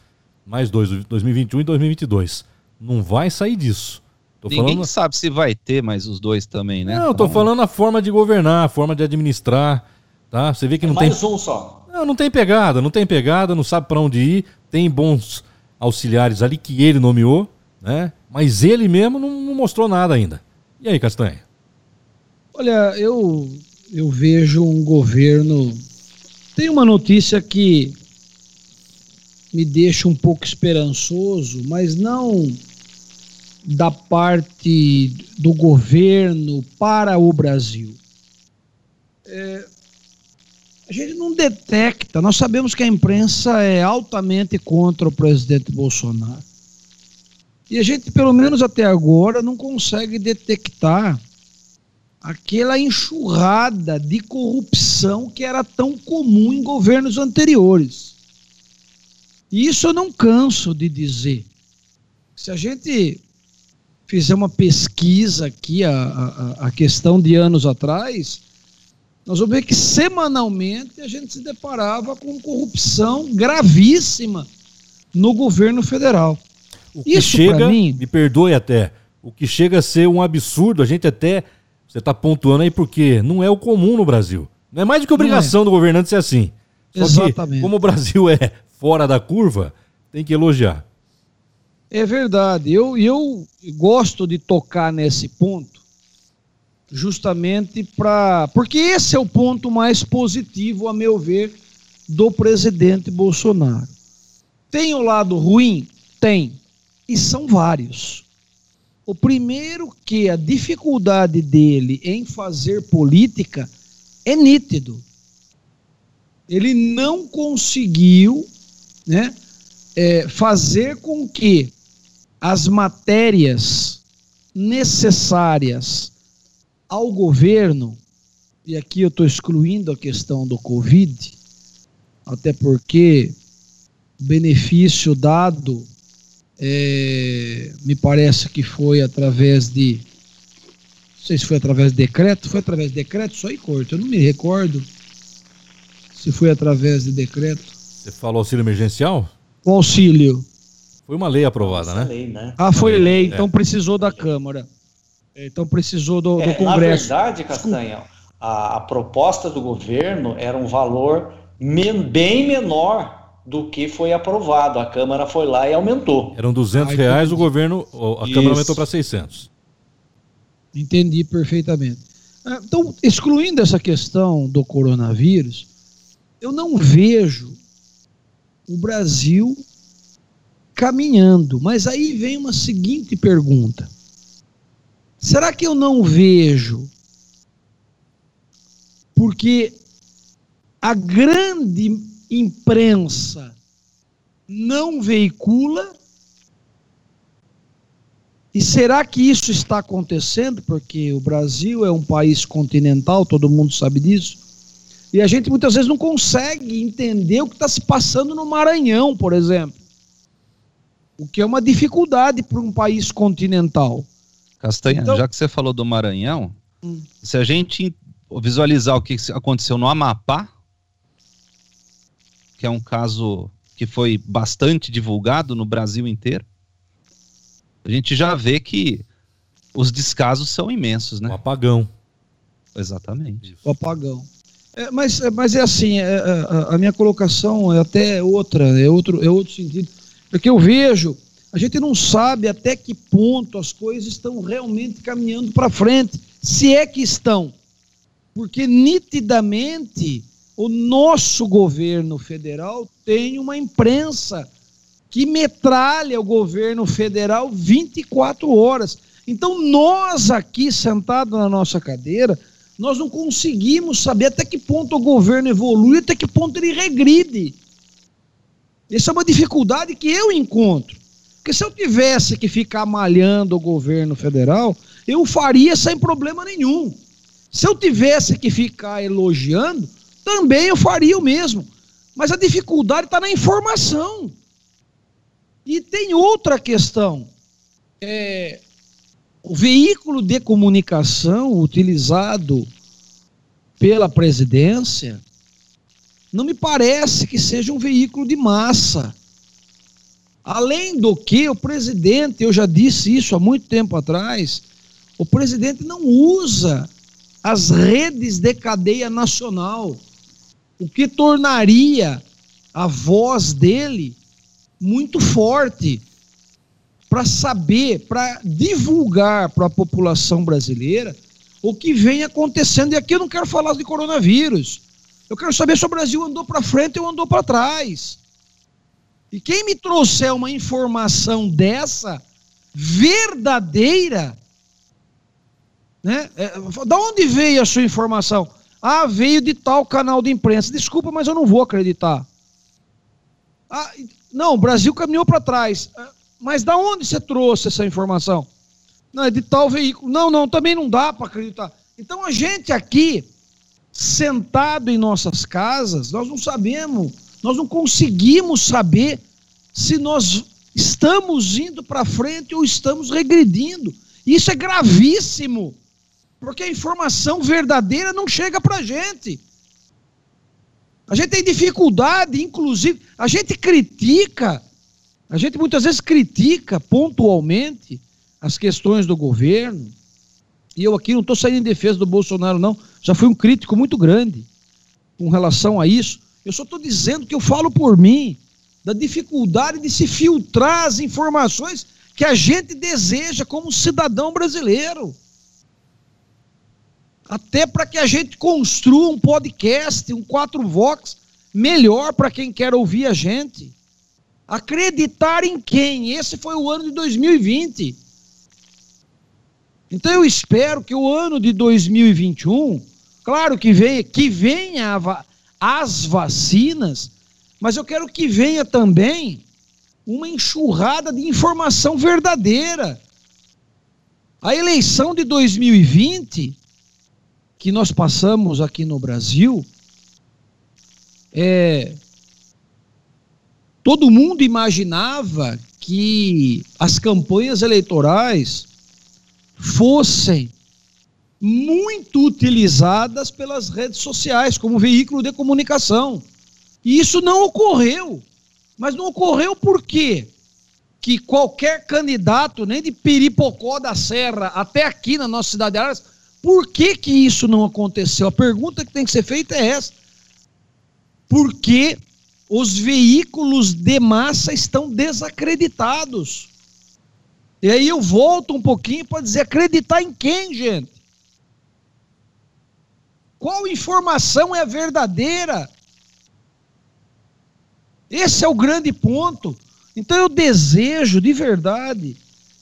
Mais dois, 2021 e 2022. Não vai sair disso. Tô Ninguém falando... sabe se vai ter mais os dois também, né? Não, eu tô Então, falando a forma de governar, a forma de administrar, tá? Você vê que não tem Mais um só. não, não tem pegada, não tem pegada, não sabe pra onde ir. Tem bons auxiliares ali que ele nomeou, né? Mas ele mesmo não, não mostrou nada ainda. E aí, Castanha? Olha, eu, eu vejo um governo. Tem uma notícia que me deixa um pouco esperançoso, mas não da parte do governo para o Brasil. É, a gente não detecta, nós sabemos que a imprensa é altamente contra o presidente Bolsonaro. E a gente, pelo menos até agora, não consegue detectar aquela enxurrada de corrupção que era tão comum em governos anteriores. E isso eu não canso de dizer. Se a gente fizer uma pesquisa aqui, a, a, a questão de anos atrás, nós vamos ver que semanalmente a gente se deparava com corrupção gravíssima no governo federal. O que Isso, chega, mim- me perdoe até, o que chega a ser um absurdo, a gente até, você tá pontuando aí porque não é o comum no Brasil. Não é mais do que obrigação do governante ser assim. Só que, Exatamente. como o Brasil é fora da curva, tem que elogiar. É verdade. Eu, eu gosto de tocar nesse ponto, justamente para. Porque esse é o ponto mais positivo, a meu ver, do presidente Bolsonaro. Tem o lado ruim? Tem. E são vários. O primeiro que a dificuldade dele em fazer política é nítido. Ele não conseguiu né, é, fazer com que as matérias necessárias ao governo, e aqui eu estou excluindo a questão do Covid, até porque o benefício dado é, me parece que foi através de. Não sei se foi através de decreto, foi através de decreto, só aí corto, eu não me recordo se foi através de decreto. Você falou auxílio emergencial? O auxílio. Foi uma lei aprovada, né? lei, né? Ah, foi lei, É. então precisou da Câmara. Então precisou do, do É, na Congresso. verdade, Castanha, a, a proposta do governo era um valor men- bem menor do que foi aprovado. A Câmara foi lá e aumentou. Eram 200 Ai, reais, entendi. o governo, a Isso. Câmara aumentou para 600. Entendi perfeitamente. Ah, Então, excluindo essa questão do coronavírus, eu não vejo o Brasil caminhando. Mas aí vem uma seguinte pergunta: será que eu não vejo? Porque a grande imprensa não veicula e será que isso está acontecendo? Porque o Brasil é um país continental, todo mundo sabe disso. E a gente muitas vezes não consegue entender o que está se passando no Maranhão, por exemplo. O que é uma dificuldade para um país continental. Castanha, Então- já que você falou do Maranhão, Hum. se a gente visualizar o que aconteceu no Amapá, que é um caso que foi bastante divulgado no Brasil inteiro, a gente já vê que os descasos são imensos, né? O apagão. Exatamente. O apagão. É, mas, é, mas é assim, é, é, a, a minha colocação é até outra, é outro, é outro sentido. Porque eu vejo, a gente não sabe até que ponto as coisas estão realmente caminhando para frente, se é que estão. Porque nitidamente o nosso governo federal tem uma imprensa que metralha o governo federal 24 horas. Então, nós aqui, sentados na nossa cadeira, nós não conseguimos saber até que ponto o governo evolui, até que ponto ele regride. Essa é uma dificuldade que eu encontro. Porque se eu tivesse que ficar malhando o governo federal, eu faria sem problema nenhum. Se eu tivesse que ficar elogiando, também eu faria o mesmo. Mas a dificuldade está na informação. E tem outra questão. É, o veículo de comunicação utilizado pela presidência não me parece que seja um veículo de massa. Além do que, o presidente, eu já disse isso há muito tempo atrás, o presidente não usa as redes de cadeia nacional o que tornaria a voz dele muito forte para saber, para divulgar para a população brasileira o que vem acontecendo. E aqui eu não quero falar de coronavírus. Eu quero saber se o Brasil andou para frente ou andou para trás. E quem me trouxer uma informação dessa, verdadeira, né? É, da onde veio a sua informação? Ah, veio de tal canal de imprensa. Desculpa, mas eu não vou acreditar. Ah, não, o Brasil caminhou para trás. Ah, mas da onde você trouxe essa informação? Não, é de tal veículo. Não, não, também não dá para acreditar. Então a gente aqui, sentado em nossas casas, nós não sabemos, nós não conseguimos saber se nós estamos indo para frente ou estamos regredindo. Isso é gravíssimo. Porque a informação verdadeira não chega para a gente. A gente tem dificuldade, inclusive, a gente critica, a gente muitas vezes critica pontualmente as questões do governo. E eu aqui não estou saindo em defesa do Bolsonaro, não. Já fui um crítico muito grande com relação a isso. Eu só estou dizendo que eu falo por mim, da dificuldade de se filtrar as informações que a gente deseja como cidadão brasileiro até para que a gente construa um podcast, um 4 Vox melhor para quem quer ouvir a gente. Acreditar em quem? Esse foi o ano de 2020. Então eu espero que o ano de 2021, claro que venha, que venha as vacinas, mas eu quero que venha também uma enxurrada de informação verdadeira. A eleição de 2020 que nós passamos aqui no Brasil, é, todo mundo imaginava que as campanhas eleitorais fossem muito utilizadas pelas redes sociais como veículo de comunicação. E isso não ocorreu. Mas não ocorreu por quê? Que qualquer candidato, nem de Piripocó da Serra até aqui na nossa cidade de Araras, por que, que isso não aconteceu? A pergunta que tem que ser feita é essa. Porque os veículos de massa estão desacreditados. E aí eu volto um pouquinho para dizer: acreditar em quem, gente? Qual informação é verdadeira? Esse é o grande ponto. Então eu desejo de verdade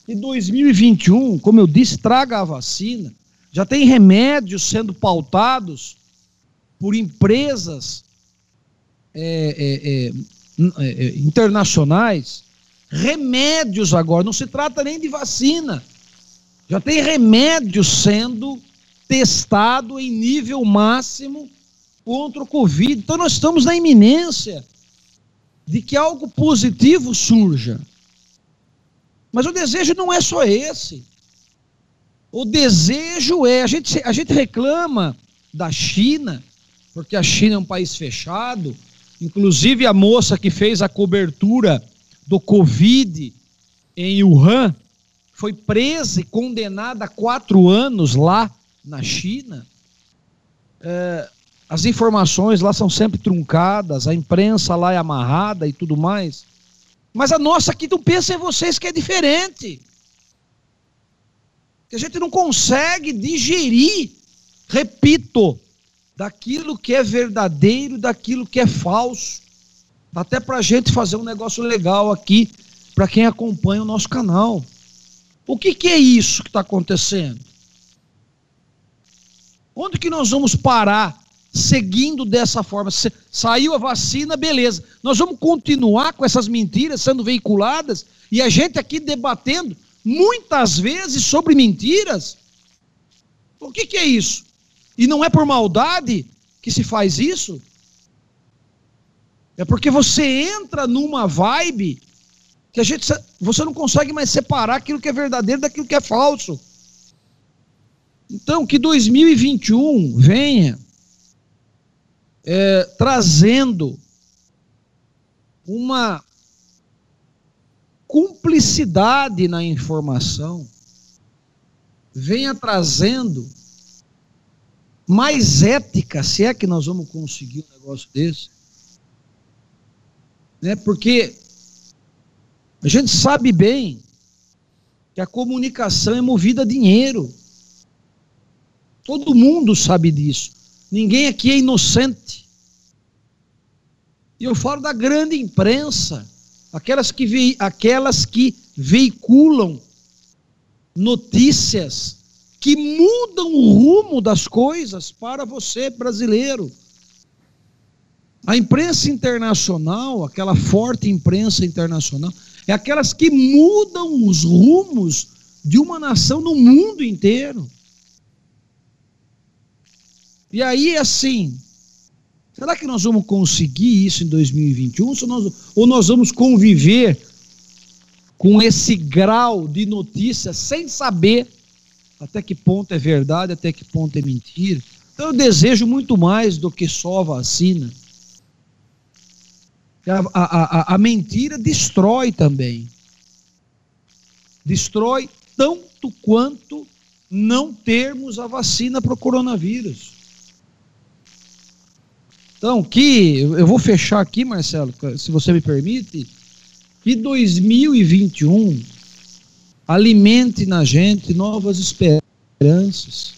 que 2021, como eu disse, traga a vacina já tem remédios sendo pautados por empresas é, é, é, é, é internacionais. Remédios agora, não se trata nem de vacina. Já tem remédios sendo testado em nível máximo contra o Covid. Então nós estamos na iminência de que algo positivo surja. Mas o desejo não é só esse. O desejo é, a gente, a gente reclama da China, porque a China é um país fechado. Inclusive, a moça que fez a cobertura do Covid em Wuhan foi presa e condenada a quatro anos lá na China. É, as informações lá são sempre truncadas, a imprensa lá é amarrada e tudo mais. Mas a nossa aqui não pensa em vocês que é diferente. Que a gente não consegue digerir, repito, daquilo que é verdadeiro, daquilo que é falso. Até para a gente fazer um negócio legal aqui, para quem acompanha o nosso canal. O que, que é isso que está acontecendo? Onde que nós vamos parar seguindo dessa forma. Saiu a vacina, beleza. Nós vamos continuar com essas mentiras sendo veiculadas e a gente aqui debatendo muitas vezes sobre mentiras. O que, que é isso? E não é por maldade que se faz isso? É porque você entra numa vibe que a gente você não consegue mais separar aquilo que é verdadeiro daquilo que é falso. Então, que 2021 venha é, trazendo uma cumplicidade na informação, venha trazendo mais ética, se é que nós vamos conseguir um negócio desse. Né? Porque a gente sabe bem que a comunicação é movida a dinheiro. Todo mundo sabe disso. Ninguém aqui é inocente. E eu falo da grande imprensa, aquelas que, ve, aquelas que veiculam notícias que mudam o rumo das coisas para você, brasileiro. A imprensa internacional, aquela forte imprensa internacional, é aquelas que mudam os rumos de uma nação no mundo inteiro. E aí, assim, será que nós vamos conseguir isso em 2021? Ou nós, ou nós vamos conviver com esse grau de notícia sem saber até que ponto é verdade, até que ponto é mentira? Então eu desejo muito mais do que só vacina. A, a, a, mentira destrói também. Destrói tanto quanto não termos a vacina para o coronavírus. Então, que eu vou fechar aqui, Marcelo, se você me permite, que 2021 alimente na gente novas esperanças,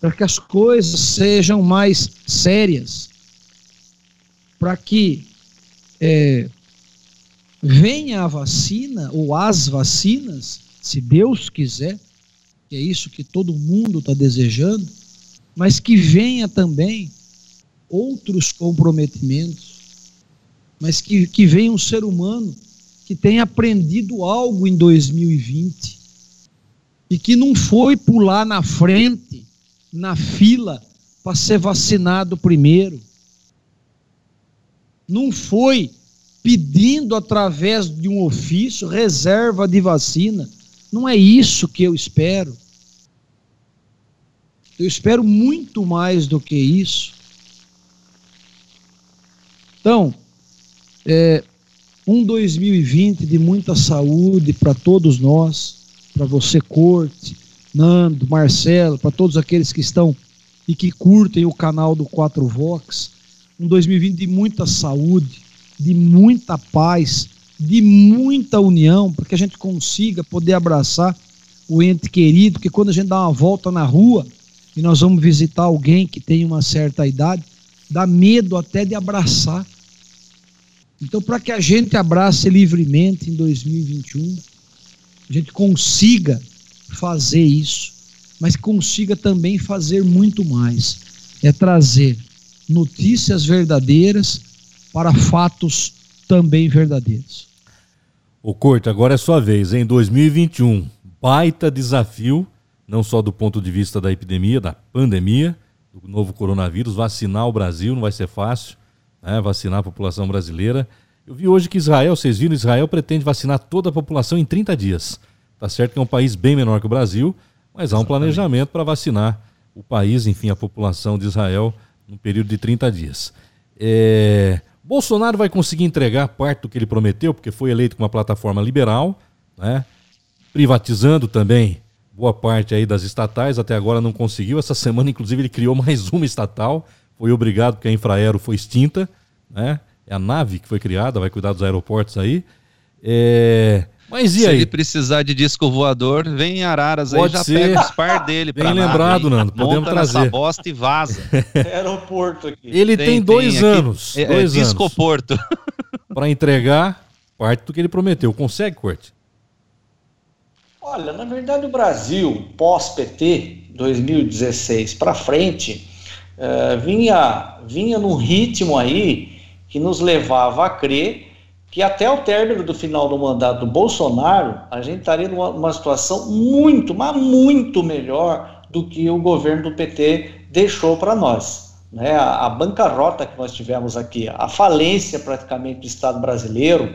para que as coisas sejam mais sérias, para que é, venha a vacina ou as vacinas, se Deus quiser, que é isso que todo mundo está desejando, mas que venha também outros comprometimentos, mas que, que venha um ser humano que tenha aprendido algo em 2020 e que não foi pular na frente, na fila, para ser vacinado primeiro. Não foi pedindo através de um ofício reserva de vacina. Não é isso que eu espero. Eu espero muito mais do que isso. Então, é, um 2020 de muita saúde para todos nós, para você, Corte, Nando, Marcelo, para todos aqueles que estão e que curtem o canal do 4 Vox. Um 2020 de muita saúde, de muita paz, de muita união, para que a gente consiga poder abraçar o ente querido, que quando a gente dá uma volta na rua e nós vamos visitar alguém que tem uma certa idade, dá medo até de abraçar. Então, para que a gente abrace livremente em 2021, a gente consiga fazer isso, mas consiga também fazer muito mais. É trazer notícias verdadeiras para fatos também verdadeiros. O Corto, agora é sua vez, em 2021. Baita desafio, não só do ponto de vista da epidemia, da pandemia, do novo coronavírus, vacinar o Brasil não vai ser fácil, né? vacinar a população brasileira. Eu vi hoje que Israel, vocês viram, Israel pretende vacinar toda a população em 30 dias. Tá certo que é um país bem menor que o Brasil, mas há um planejamento para vacinar o país, enfim, a população de Israel, no período de 30 dias. É, Bolsonaro vai conseguir entregar parte do que ele prometeu, porque foi eleito com uma plataforma liberal, né? privatizando também boa parte aí das estatais, até agora não conseguiu. Essa semana, inclusive, ele criou mais uma estatal, foi obrigado porque a Infraero foi extinta, né? É a nave que foi criada, vai cuidar dos aeroportos aí. É... Mas e Se aí? ele precisar de disco voador, vem em Araras Pode aí, já ser. pega os par dele Bem pra lembrado, nave? Nando, podemos Monta trazer. bosta e vaza. Aeroporto aqui. Ele tem, dois aqui, anos, É, é dois anos Discoporto. para entregar parte do que ele prometeu. Consegue, Corte? Olha, na verdade, o Brasil, pós-PT, 2016 para frente, eh, vinha, vinha num ritmo aí que nos levava a crer que até o término do final do mandato do Bolsonaro, a gente estaria numa, numa situação muito, mas muito melhor do que o governo do PT deixou para nós. Né? A, a bancarrota que nós tivemos aqui, a falência praticamente do Estado brasileiro,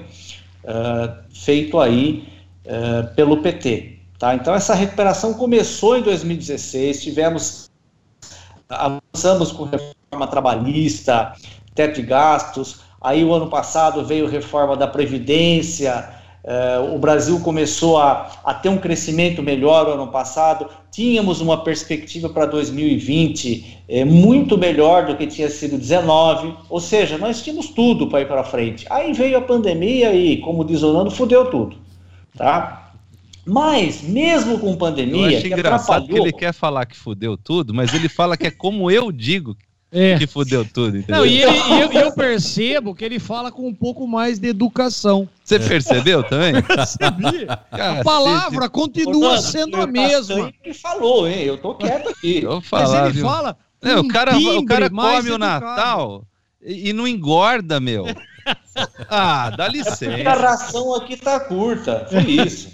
eh, feito aí eh, pelo PT. Tá? Então, essa recuperação começou em 2016, tivemos, avançamos com reforma trabalhista, teto de gastos, aí o ano passado veio reforma da Previdência, eh, o Brasil começou a, a ter um crescimento melhor no ano passado, tínhamos uma perspectiva para 2020 eh, muito melhor do que tinha sido 19, ou seja, nós tínhamos tudo para ir para frente. Aí veio a pandemia e, como diz o Nando, fudeu tudo. Tá? Mas, mesmo com Eu pandemia, acho que engraçado que atrapalhou, ele quer falar que fudeu tudo, mas ele fala que é como eu digo É. que fudeu tudo, entendeu? Não, e, ele- e eu, eu percebo que ele fala com um pouco mais de educação. Você percebeu também? Percebi. A Cacete. palavra continua sendo a o mesma. Que falou, hein? Eu tô quieto aqui. Eu vou Mas falar, ele viu? fala. É, com o cara, o cara mais come o educado. Natal e, e não engorda, meu. Ah, dá A licença. ração aqui tá curta, foi isso.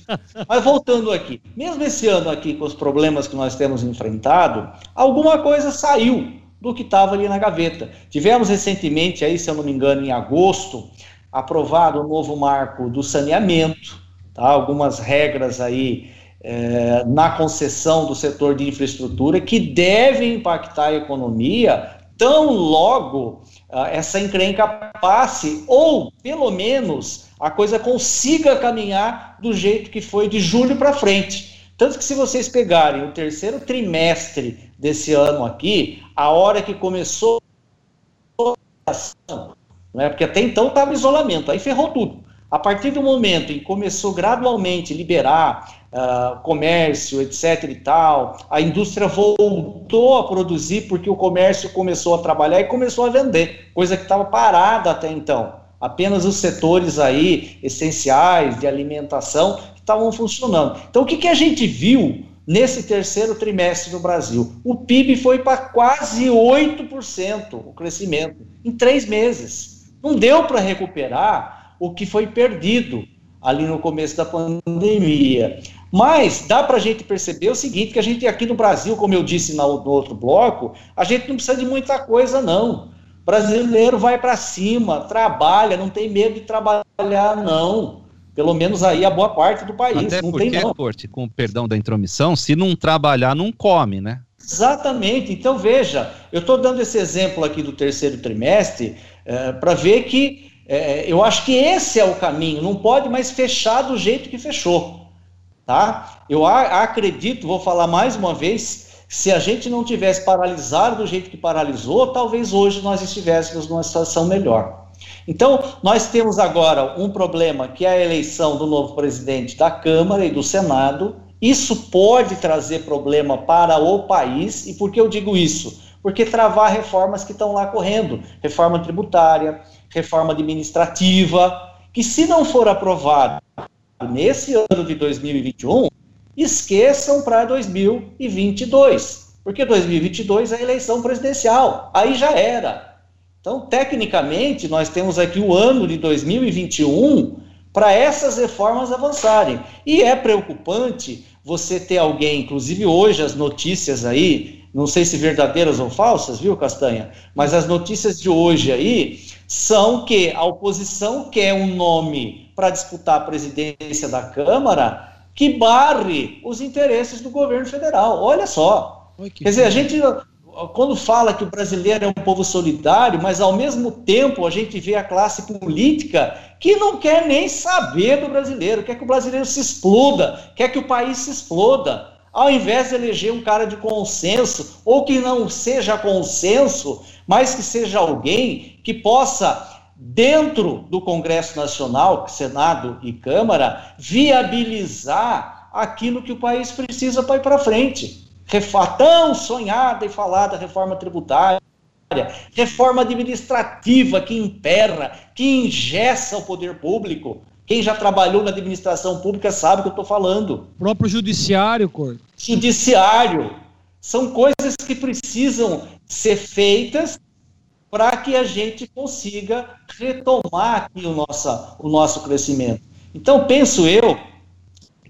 Mas voltando aqui, mesmo esse ano aqui com os problemas que nós temos enfrentado, alguma coisa saiu do que estava ali na gaveta. Tivemos recentemente aí, se eu não me engano, em agosto, aprovado o novo marco do saneamento, tá? Algumas regras aí eh, na concessão do setor de infraestrutura que devem impactar a economia tão logo ah, essa encrenca passe, ou pelo menos a coisa consiga caminhar do jeito que foi de julho para frente. Tanto que se vocês pegarem o terceiro trimestre desse ano aqui, a hora que começou a né, porque até então estava isolamento, aí ferrou tudo. A partir do momento em que começou gradualmente a liberar ah, comércio, etc. e tal, a indústria voltou a produzir porque o comércio começou a trabalhar e começou a vender, coisa que estava parada até então. Apenas os setores aí essenciais de alimentação estavam funcionando. Então, o que, que a gente viu nesse terceiro trimestre no Brasil? O PIB foi para quase 8% o crescimento em três meses. Não deu para recuperar o que foi perdido ali no começo da pandemia. Mas dá para a gente perceber o seguinte, que a gente aqui no Brasil, como eu disse no, outro bloco, a gente não precisa de muita coisa, não. Brasileiro vai para cima, trabalha, não tem medo de trabalhar, não. Pelo menos aí a boa parte do país. Até não porque, tem, não. Com o perdão da intromissão, se não trabalhar, não come, né? Exatamente. Então, veja, eu estou dando esse exemplo aqui do terceiro trimestre para ver que é, eu acho que esse é o caminho. Não pode mais fechar do jeito que fechou. Tá? Eu a- acredito, vou falar mais uma vez, se a gente não tivesse paralisado do jeito que paralisou, talvez hoje nós estivéssemos numa situação melhor. Então, nós temos agora um problema que é a eleição do novo presidente da Câmara e do Senado. Isso pode trazer problema para o país. E por que eu digo isso? Porque travar reformas que estão lá correndo reforma tributária, reforma administrativa, que se não for aprovado nesse ano de 2021, esqueçam para 2022. Porque 2022 é eleição presidencial. Aí já era. Então, tecnicamente, nós temos aqui o ano de 2021 para essas reformas avançarem. E é preocupante você ter alguém, inclusive hoje as notícias aí, não sei se verdadeiras ou falsas, viu, Castanha? Mas as notícias de hoje aí são que a oposição quer um nome para disputar a presidência da Câmara que barre os interesses do governo federal. Olha só. Quer dizer, a gente quando fala que o brasileiro é um povo solidário, mas ao mesmo tempo a gente vê a classe política que não quer nem saber do brasileiro, quer que o brasileiro se exploda, quer que o país se exploda. Ao invés de eleger um cara de consenso, ou que não seja consenso, mas que seja alguém que possa, dentro do Congresso Nacional, Senado e Câmara, viabilizar aquilo que o país precisa para ir para frente a tão sonhada e falada reforma tributária, reforma administrativa que emperra, que ingessa o poder público. Quem já trabalhou na administração pública sabe o que eu estou falando. O próprio judiciário, Corto. Judiciário. São coisas que precisam ser feitas para que a gente consiga retomar aqui o nosso, o nosso crescimento. Então, penso eu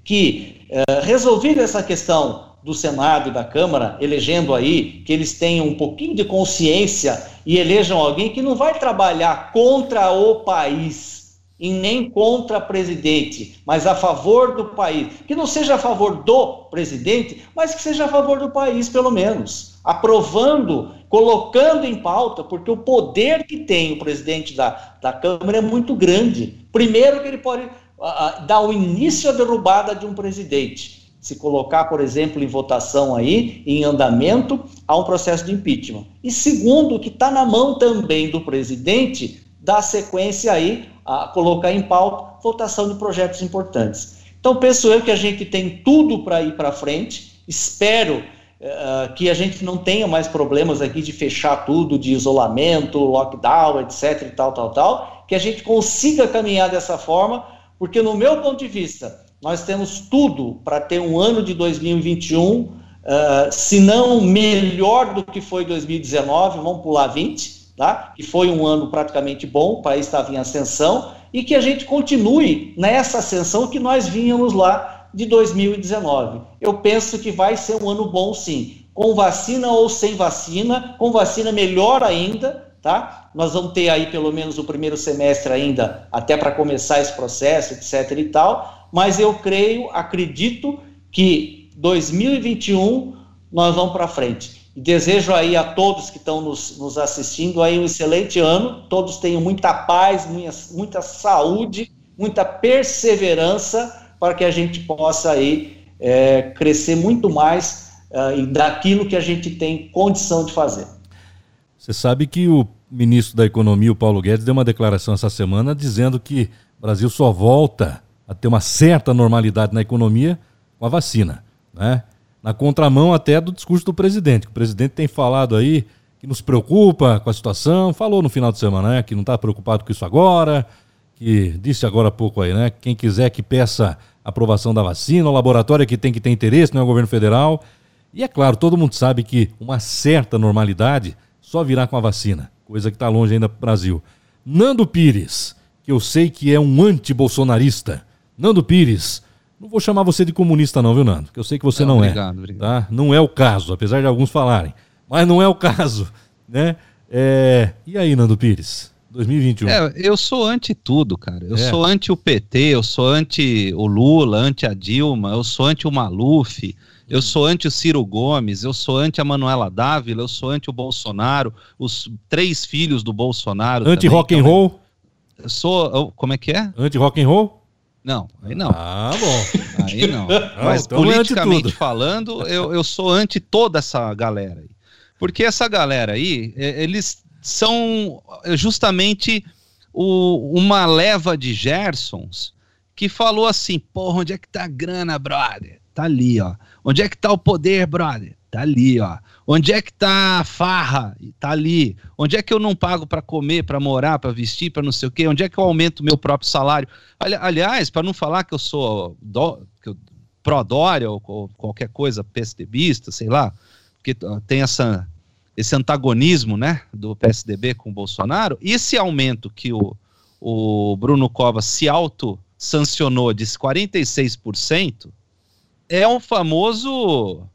que, eh, resolvida essa questão do Senado e da Câmara, elegendo aí, que eles tenham um pouquinho de consciência e elejam alguém que não vai trabalhar contra o país e nem contra presidente, mas a favor do país. Que não seja a favor do presidente, mas que seja a favor do país, pelo menos. Aprovando, colocando em pauta, porque o poder que tem o presidente da, da Câmara é muito grande. Primeiro, que ele pode uh, dar o início à derrubada de um presidente se colocar, por exemplo, em votação aí, em andamento, há um processo de impeachment. E segundo, que está na mão também do presidente, dar sequência aí, a colocar em pauta, votação de projetos importantes. Então, penso eu que a gente tem tudo para ir para frente, espero uh, que a gente não tenha mais problemas aqui de fechar tudo, de isolamento, lockdown, etc, e tal, tal, tal, que a gente consiga caminhar dessa forma, porque no meu ponto de vista, nós temos tudo para ter um ano de 2021, uh, se não melhor do que foi 2019, vamos pular 20, tá? que foi um ano praticamente bom, o país estava em ascensão, e que a gente continue nessa ascensão que nós vínhamos lá de 2019. Eu penso que vai ser um ano bom sim, com vacina ou sem vacina, com vacina melhor ainda, tá? Nós vamos ter aí pelo menos o primeiro semestre ainda, até para começar esse processo, etc e tal, mas eu creio, acredito que 2021 nós vamos para frente. Desejo aí a todos que estão nos, nos, assistindo aí um excelente ano, todos tenham muita paz, muita, muita saúde, muita perseverança para que a gente possa aí é, crescer muito mais uh, daquilo que a gente tem condição de fazer. Você sabe que o ministro da Economia, o Paulo Guedes, deu uma declaração essa semana dizendo que o Brasil só volta a ter uma certa normalidade na economia com a vacina, né? Na contramão até do discurso do presidente, que o presidente tem falado aí que nos preocupa com a situação, falou no final de semana, né, que não está preocupado com isso agora, que disse agora há pouco aí, né, quem quiser que peça aprovação da vacina, o laboratório é que tem que ter interesse, não é o governo federal. E é claro, todo mundo sabe que uma certa normalidade só virá com a vacina, coisa que está longe ainda do Brasil. Nando Pires, que eu sei que é um anti-bolsonarista, Nando Pires, não vou chamar você de comunista não, viu, Nando? Que eu sei que você não, não obrigado, é. Obrigado. Tá? Não é o caso, apesar de alguns falarem. Mas não é o caso, né? É... E aí, Nando Pires? 2021. É, eu sou anti tudo, cara. Eu é. sou anti o PT, eu sou anti o Lula, anti a Dilma, eu sou anti o Maluf, eu sou anti o Ciro Gomes, eu sou anti a Manuela Dávila, eu sou anti o Bolsonaro, os três filhos do Bolsonaro. Anti rock and roll? Eu sou, como é que é? Anti rock and roll? Não, aí não. Ah, bom. Aí não. Mas então é politicamente falando, eu, eu sou anti toda essa galera aí. Porque essa galera aí, eles são justamente o, uma leva de Gersons que falou assim: porra, onde é que tá a grana, brother? Tá ali, ó. Onde é que tá o poder, brother? Tá ali, ó. Onde é que tá a farra? Tá ali. Onde é que eu não pago para comer, para morar, para vestir, para não sei o quê? Onde é que eu aumento o meu próprio salário? Ali, aliás, para não falar que eu sou do, que eu, pró-Dória ou, ou, qualquer coisa PSDBista, sei lá, porque tem essa, esse antagonismo né, do PSDB com o Bolsonaro, esse aumento que o, o Bruno Covas se auto-sancionou de 46%, é um famoso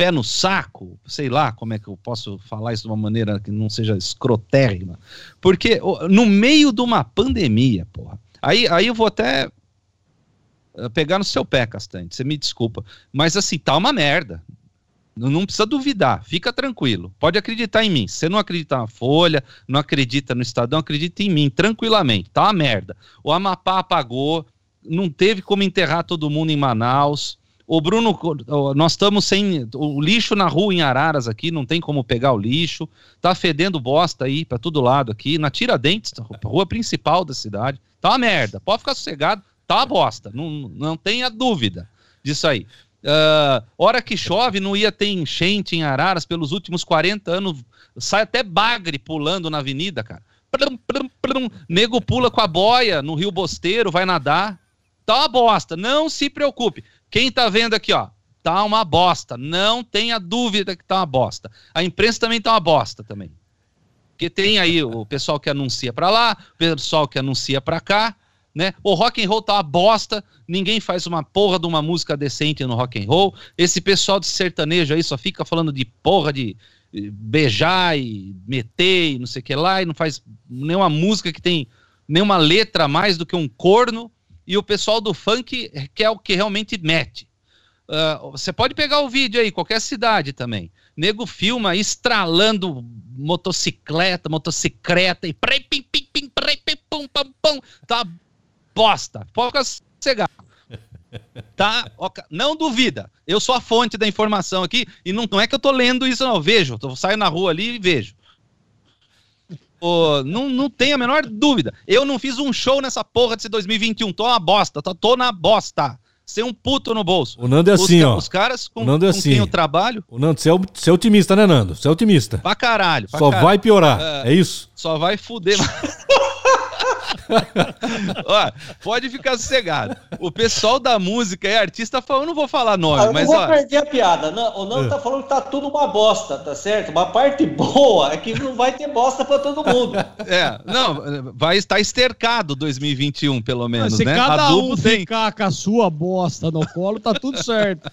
pé no saco, sei lá como é que eu posso falar isso de uma maneira que não seja escrotérrima, porque no meio de uma pandemia, porra, aí, aí eu vou até eh, pegar no seu pé, Castanho, você me desculpa, mas assim, tá uma merda, Não precisa duvidar, fica tranquilo. Pode acreditar em mim. Você não acredita na Folha, não acredita no Estadão, acredita em mim, tranquilamente. Tá uma merda. O Amapá apagou, não teve como enterrar todo mundo em Manaus. O Bruno, nós estamos sem o lixo na rua em Araras aqui, não tem como pegar o lixo. Tá fedendo bosta aí para todo lado aqui, na Tiradentes, rua principal da cidade. Tá uma merda. Pode ficar sossegado, tá uma bosta. Não, não tenha dúvida disso aí. Uh, hora que chove, não ia ter enchente em Araras pelos últimos 40 anos. Sai até bagre pulando na avenida, cara. Plum, plum, plum. Nego pula com a boia no Rio Bosteiro, vai nadar. Tá uma bosta. Não se preocupe. Quem tá vendo aqui, ó, tá uma bosta. Não tenha dúvida que tá uma bosta. A imprensa também tá uma bosta também. Porque tem aí o pessoal que anuncia para lá, o pessoal que anuncia para cá, né? O rock and roll tá uma bosta, ninguém faz uma porra de uma música decente no rock and roll. Esse pessoal de sertanejo aí só fica falando de porra de beijar e meter e não sei o que lá, e não faz nenhuma música que tem nenhuma letra mais do que um corno e o pessoal do funk quer o que realmente mete. Uh, você pode pegar o vídeo aí, qualquer cidade também. Nego filma estralando motocicleta, motocicleta e prei, pim, pim, pim, prei, pim, pum, pum, pum. Tá bosta. Pode cegar. Tá? Não duvida. Eu sou a fonte da informação aqui e não, não é que eu tô lendo isso, não. Eu vejo. Eu saio na rua ali e vejo. Oh, não, não tem a menor dúvida. Eu não fiz um show nessa porra desse 2021. Tô uma bosta, tô, tô na bosta. Sem um puto no bolso. O Nando é assim, os, ó. Os caras com, o Nando é com assim. quem eu trabalho. O Nando, você é, você é otimista, né, Nando? Você é otimista. Pra caralho. Pra só caralho. vai piorar. É, é isso? Só vai fuder. ó, pode ficar sossegado. O pessoal da música e artista falou, eu não vou falar nome, ah, eu mas não vou ó, perder a piada. Não, o Nando é. tá falando que tá tudo uma bosta, tá certo? Uma parte boa é que não vai ter bosta para todo mundo. É, não, vai estar estercado 2021, pelo menos, Se né? cada Adubo um tem... ficar com a sua bosta no colo, tá tudo certo.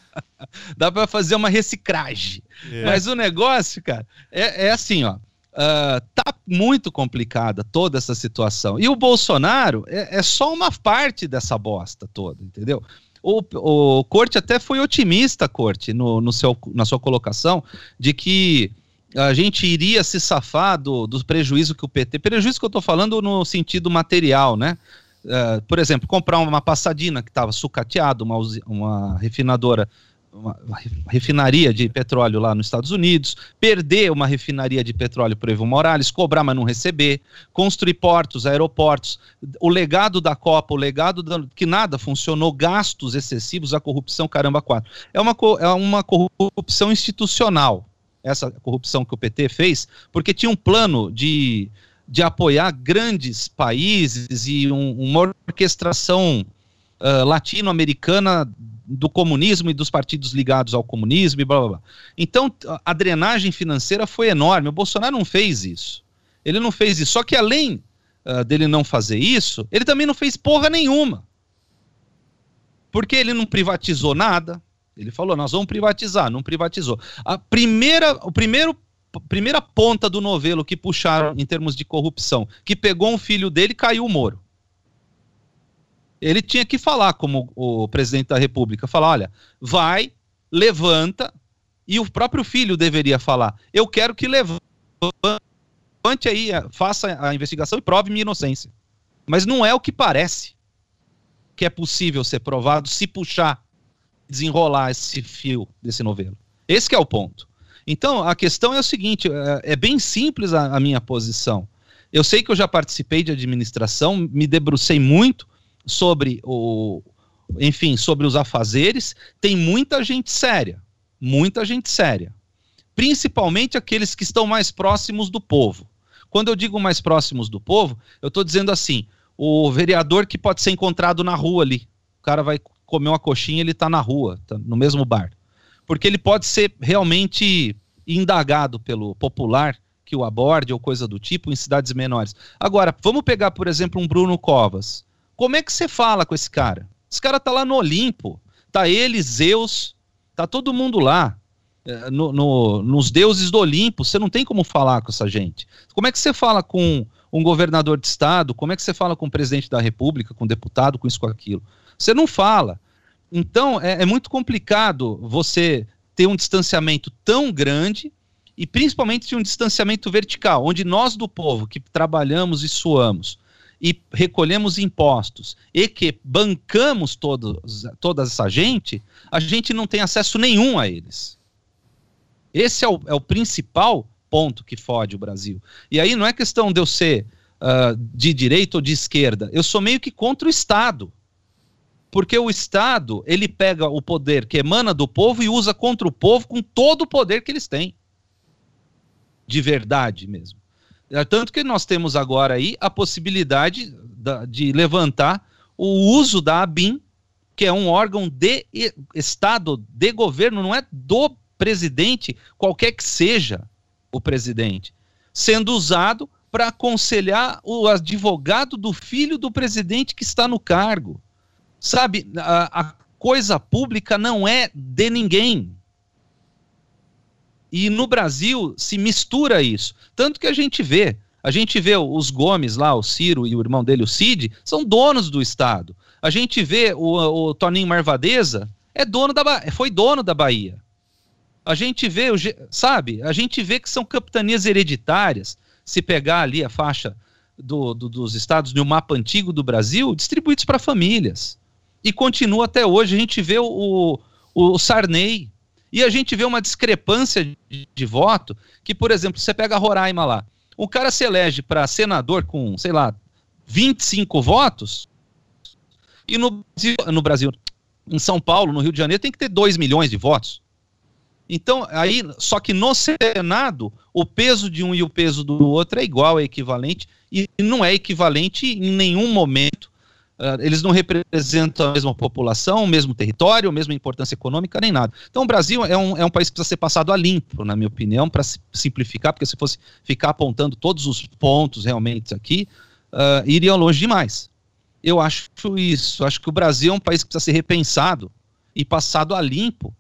Dá para fazer uma reciclagem. É. Mas o negócio, cara, é, é assim, ó. Uh, tá muito complicada toda essa situação. E o Bolsonaro é, é só uma parte dessa bosta toda, entendeu? O, o Corte até foi otimista, Corte, no, no seu, na sua colocação, de que a gente iria se safar do, do prejuízo que o PT. Prejuízo que eu estou falando no sentido material, né? Uh, por exemplo, comprar uma passadina que estava sucateada, uma, uma refinadora uma refinaria de petróleo lá nos Estados Unidos, perder uma refinaria de petróleo para Evo Morales, cobrar, mas não receber, construir portos, aeroportos, o legado da Copa, o legado da, que nada funcionou, gastos excessivos, a corrupção, caramba, quatro. É uma, é uma corrupção institucional, essa corrupção que o PT fez, porque tinha um plano de, de apoiar grandes países e um, uma orquestração uh, latino-americana do comunismo e dos partidos ligados ao comunismo e blá blá blá. Então, a drenagem financeira foi enorme. O Bolsonaro não fez isso. Ele não fez isso. Só que além uh, dele não fazer isso, ele também não fez porra nenhuma. Porque ele não privatizou nada. Ele falou: nós vamos privatizar, não privatizou. A primeira, o primeiro primeira ponta do novelo que puxaram em termos de corrupção, que pegou um filho dele, caiu o Moro ele tinha que falar como o presidente da República, falar, olha, vai, levanta, e o próprio filho deveria falar, eu quero que levante aí, faça a investigação e prove minha inocência. Mas não é o que parece que é possível ser provado se puxar, desenrolar esse fio desse novelo. Esse é o ponto. Então, a questão é o seguinte, é, é bem simples a, a minha posição. Eu sei que eu já participei de administração, me debrucei muito, sobre o, enfim, sobre os afazeres, tem muita gente séria, muita gente séria, principalmente aqueles que estão mais próximos do povo. Quando eu digo mais próximos do povo, eu estou dizendo assim, o vereador que pode ser encontrado na rua ali, o cara vai comer uma coxinha, ele está na rua, tá no mesmo bar, porque ele pode ser realmente indagado pelo popular que o aborde ou coisa do tipo em cidades menores. Agora, vamos pegar, por exemplo, um Bruno Covas. Como é que você fala com esse cara? Esse cara tá lá no Olimpo, tá ele, Zeus, tá todo mundo lá. É, no, no, nos deuses do Olimpo, você não tem como falar com essa gente. Como é que você fala com um governador de estado? Como é que você fala com o presidente da república, com um deputado, com isso, com aquilo? Você não fala. Então, é, é muito complicado você ter um distanciamento tão grande e principalmente um distanciamento vertical, onde nós do povo que trabalhamos e suamos e recolhemos impostos e que bancamos todos, toda essa gente, a gente não tem acesso nenhum a eles. Esse é o, é o principal ponto que fode o Brasil. E aí não é questão de eu ser uh, de direita ou de esquerda, eu sou meio que contra o Estado. Porque o Estado, ele pega o poder que emana do povo e usa contra o povo com todo o poder que eles têm de verdade mesmo. É, tanto que nós temos agora aí a possibilidade da, de levantar o uso da ABIN, que é um órgão de Estado, de governo, não é do presidente, qualquer que seja o presidente, sendo usado para aconselhar o advogado do filho do presidente que está no cargo. Sabe, a, a coisa pública não é de ninguém. E no Brasil se mistura isso. Tanto que a gente vê, a gente vê os Gomes lá, o Ciro e o irmão dele, o Cid, são donos do Estado. A gente vê o, o Toninho Marvadeza, é dono da foi dono da Bahia. A gente vê, sabe, a gente vê que são capitanias hereditárias. Se pegar ali a faixa do, do, dos estados no mapa antigo do Brasil, distribuídos para famílias. E continua até hoje. A gente vê o, o, o Sarney, e a gente vê uma discrepância de, de voto, que, por exemplo, você pega Roraima lá, o cara se elege para senador com, sei lá, 25 votos, e no Brasil, no Brasil, em São Paulo, no Rio de Janeiro, tem que ter 2 milhões de votos. Então, aí, só que no Senado, o peso de um e o peso do outro é igual, é equivalente, e não é equivalente em nenhum momento Uh, eles não representam a mesma população, o mesmo território, a mesma importância econômica, nem nada. Então, o Brasil é um, é um país que precisa ser passado a limpo, na minha opinião, para simplificar, porque se fosse ficar apontando todos os pontos realmente aqui, uh, iria longe demais. Eu acho isso. Acho que o Brasil é um país que precisa ser repensado e passado a limpo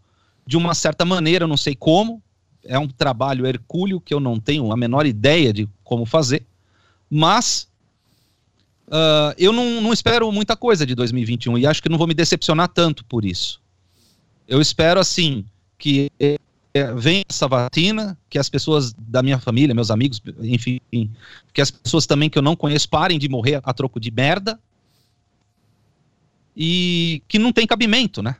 de uma certa maneira, não sei como. É um trabalho hercúleo que eu não tenho a menor ideia de como fazer, mas Uh, eu não, não, espero muita coisa de 2021 e acho que não vou me decepcionar tanto por isso. Eu espero, assim, que é, venha essa vacina, que as pessoas da minha família, meus amigos, enfim, que as pessoas também que eu não conheço parem de morrer a troco de merda e que não tem cabimento, né?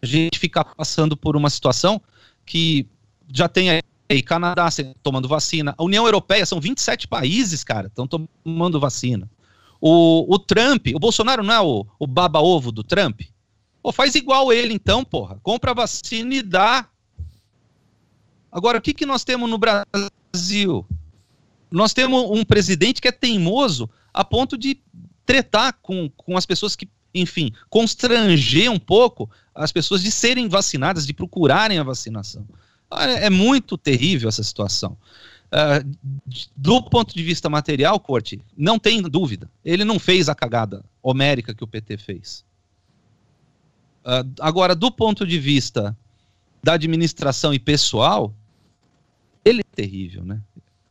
A gente ficar passando por uma situação que já tem aí Canadá tomando vacina, a União Europeia são 27 países, cara, estão tomando vacina. O, o Trump, o Bolsonaro não é o, o baba-ovo do Trump? Pô, faz igual ele então, porra. Compra a vacina e dá. Agora, o que, que nós temos no Brasil? Nós temos um presidente que é teimoso a ponto de tretar com, com as pessoas que, enfim, constranger um pouco as pessoas de serem vacinadas, de procurarem a vacinação. É, é muito terrível essa situação. Uh, do ponto de vista material, Corte, não tem dúvida. Ele não fez a cagada homérica que o PT fez. Uh, agora, do ponto de vista da administração e pessoal, ele é terrível, né?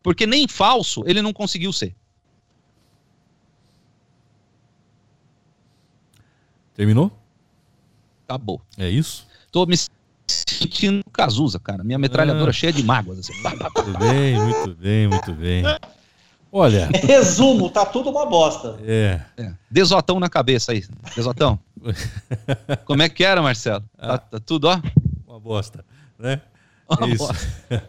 Porque nem falso ele não conseguiu ser. Terminou? Acabou. É isso? Tô me sentindo Cazuza, cara. Minha metralhadora ah. cheia de mágoas. Assim. Muito bem, muito bem, muito bem. Olha. Resumo, tá tudo uma bosta. É. é. Desotão na cabeça aí. Desotão. Como é que era, Marcelo? Ah. Tá, tá, tudo, ó? Uma bosta, né? Uma Isso. Bosta.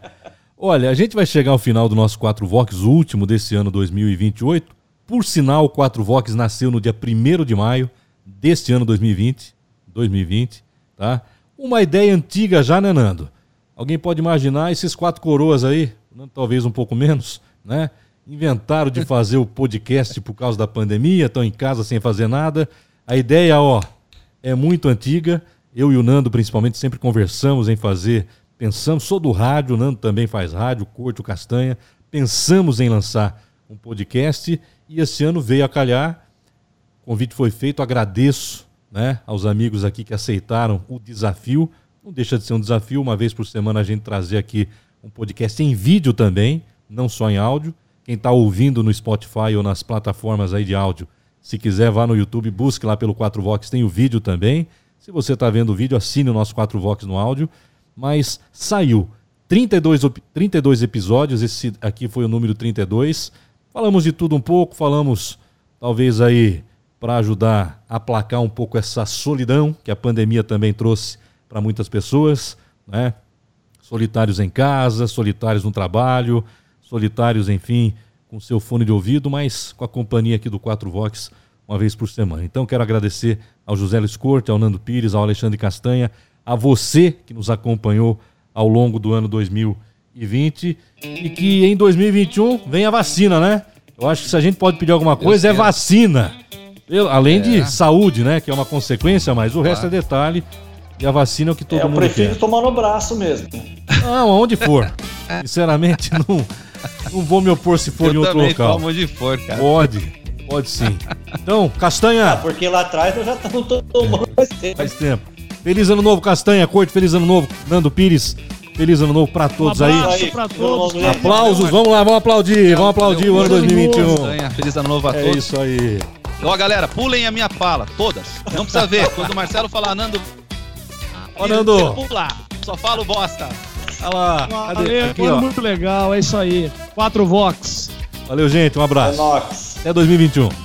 Olha, a gente vai chegar ao final do nosso 4 Vox, último desse ano 2028. Por sinal, o 4 Vox nasceu no dia 1 de maio deste ano 2020. 2020, tá? Uma ideia antiga já, né, Nando? Alguém pode imaginar esses quatro coroas aí, talvez um pouco menos, né? Inventaram de fazer o podcast por causa da pandemia, estão em casa sem fazer nada. A ideia, ó, é muito antiga. Eu e o Nando, principalmente, sempre conversamos em fazer. Pensamos, sou do rádio, o Nando também faz rádio, curte o Castanha. Pensamos em lançar um podcast e esse ano veio a calhar. O convite foi feito, agradeço né, aos amigos aqui que aceitaram o desafio. Não deixa de ser um desafio, uma vez por semana a gente trazer aqui um podcast em vídeo também, não só em áudio. Quem está ouvindo no Spotify ou nas plataformas aí de áudio, se quiser, vá no YouTube, busque lá pelo 4Vox, tem o vídeo também. Se você está vendo o vídeo, assine o nosso 4Vox no áudio. mas saiu. 32, 32 episódios, esse aqui foi o número 32. Falamos de tudo um pouco, falamos talvez aí para ajudar a aplacar um pouco essa solidão que a pandemia também trouxe para muitas pessoas, né? Solitários em casa, solitários no trabalho, solitários, enfim, com seu fone de ouvido, mas com a companhia aqui do 4 Vox uma vez por semana. Então quero agradecer ao José Luiz Corte, ao Nando Pires, ao Alexandre Castanha, a você que nos acompanhou ao longo do ano 2020 e que em 2021 vem a vacina, né? Eu acho que se a gente pode pedir alguma coisa é vacina. Além é. de saúde, né? Que é uma consequência, mas o claro. resto é detalhe. E a vacina é o que todo é, mundo quer. Eu prefiro tomar no braço mesmo. Não, aonde for. Sinceramente, não, não vou me opor se for eu em outro local. Tomo onde for, cara. Pode, pode sim. Então, Castanha. Ah, porque lá atrás eu já estamos tomando faz tempo. Faz tempo. Feliz ano novo, Castanha, Corte, feliz ano novo, Nando Pires. Feliz ano novo pra todos um aí. Pra todos. Aplausos, vamos lá, vamos aplaudir, vamos aplaudir o ano 2021. Feliz ano novo a todos. É isso aí. Ó, galera, pulem a minha fala, todas. Não precisa ver. Quando o Marcelo falar, Nando. Ó, Nando. Pula. Só falo bosta. Olha lá. Valeu, Aqui, ó. muito legal, é isso aí. Quatro Vox. Valeu, gente. Um abraço. É Até 2021.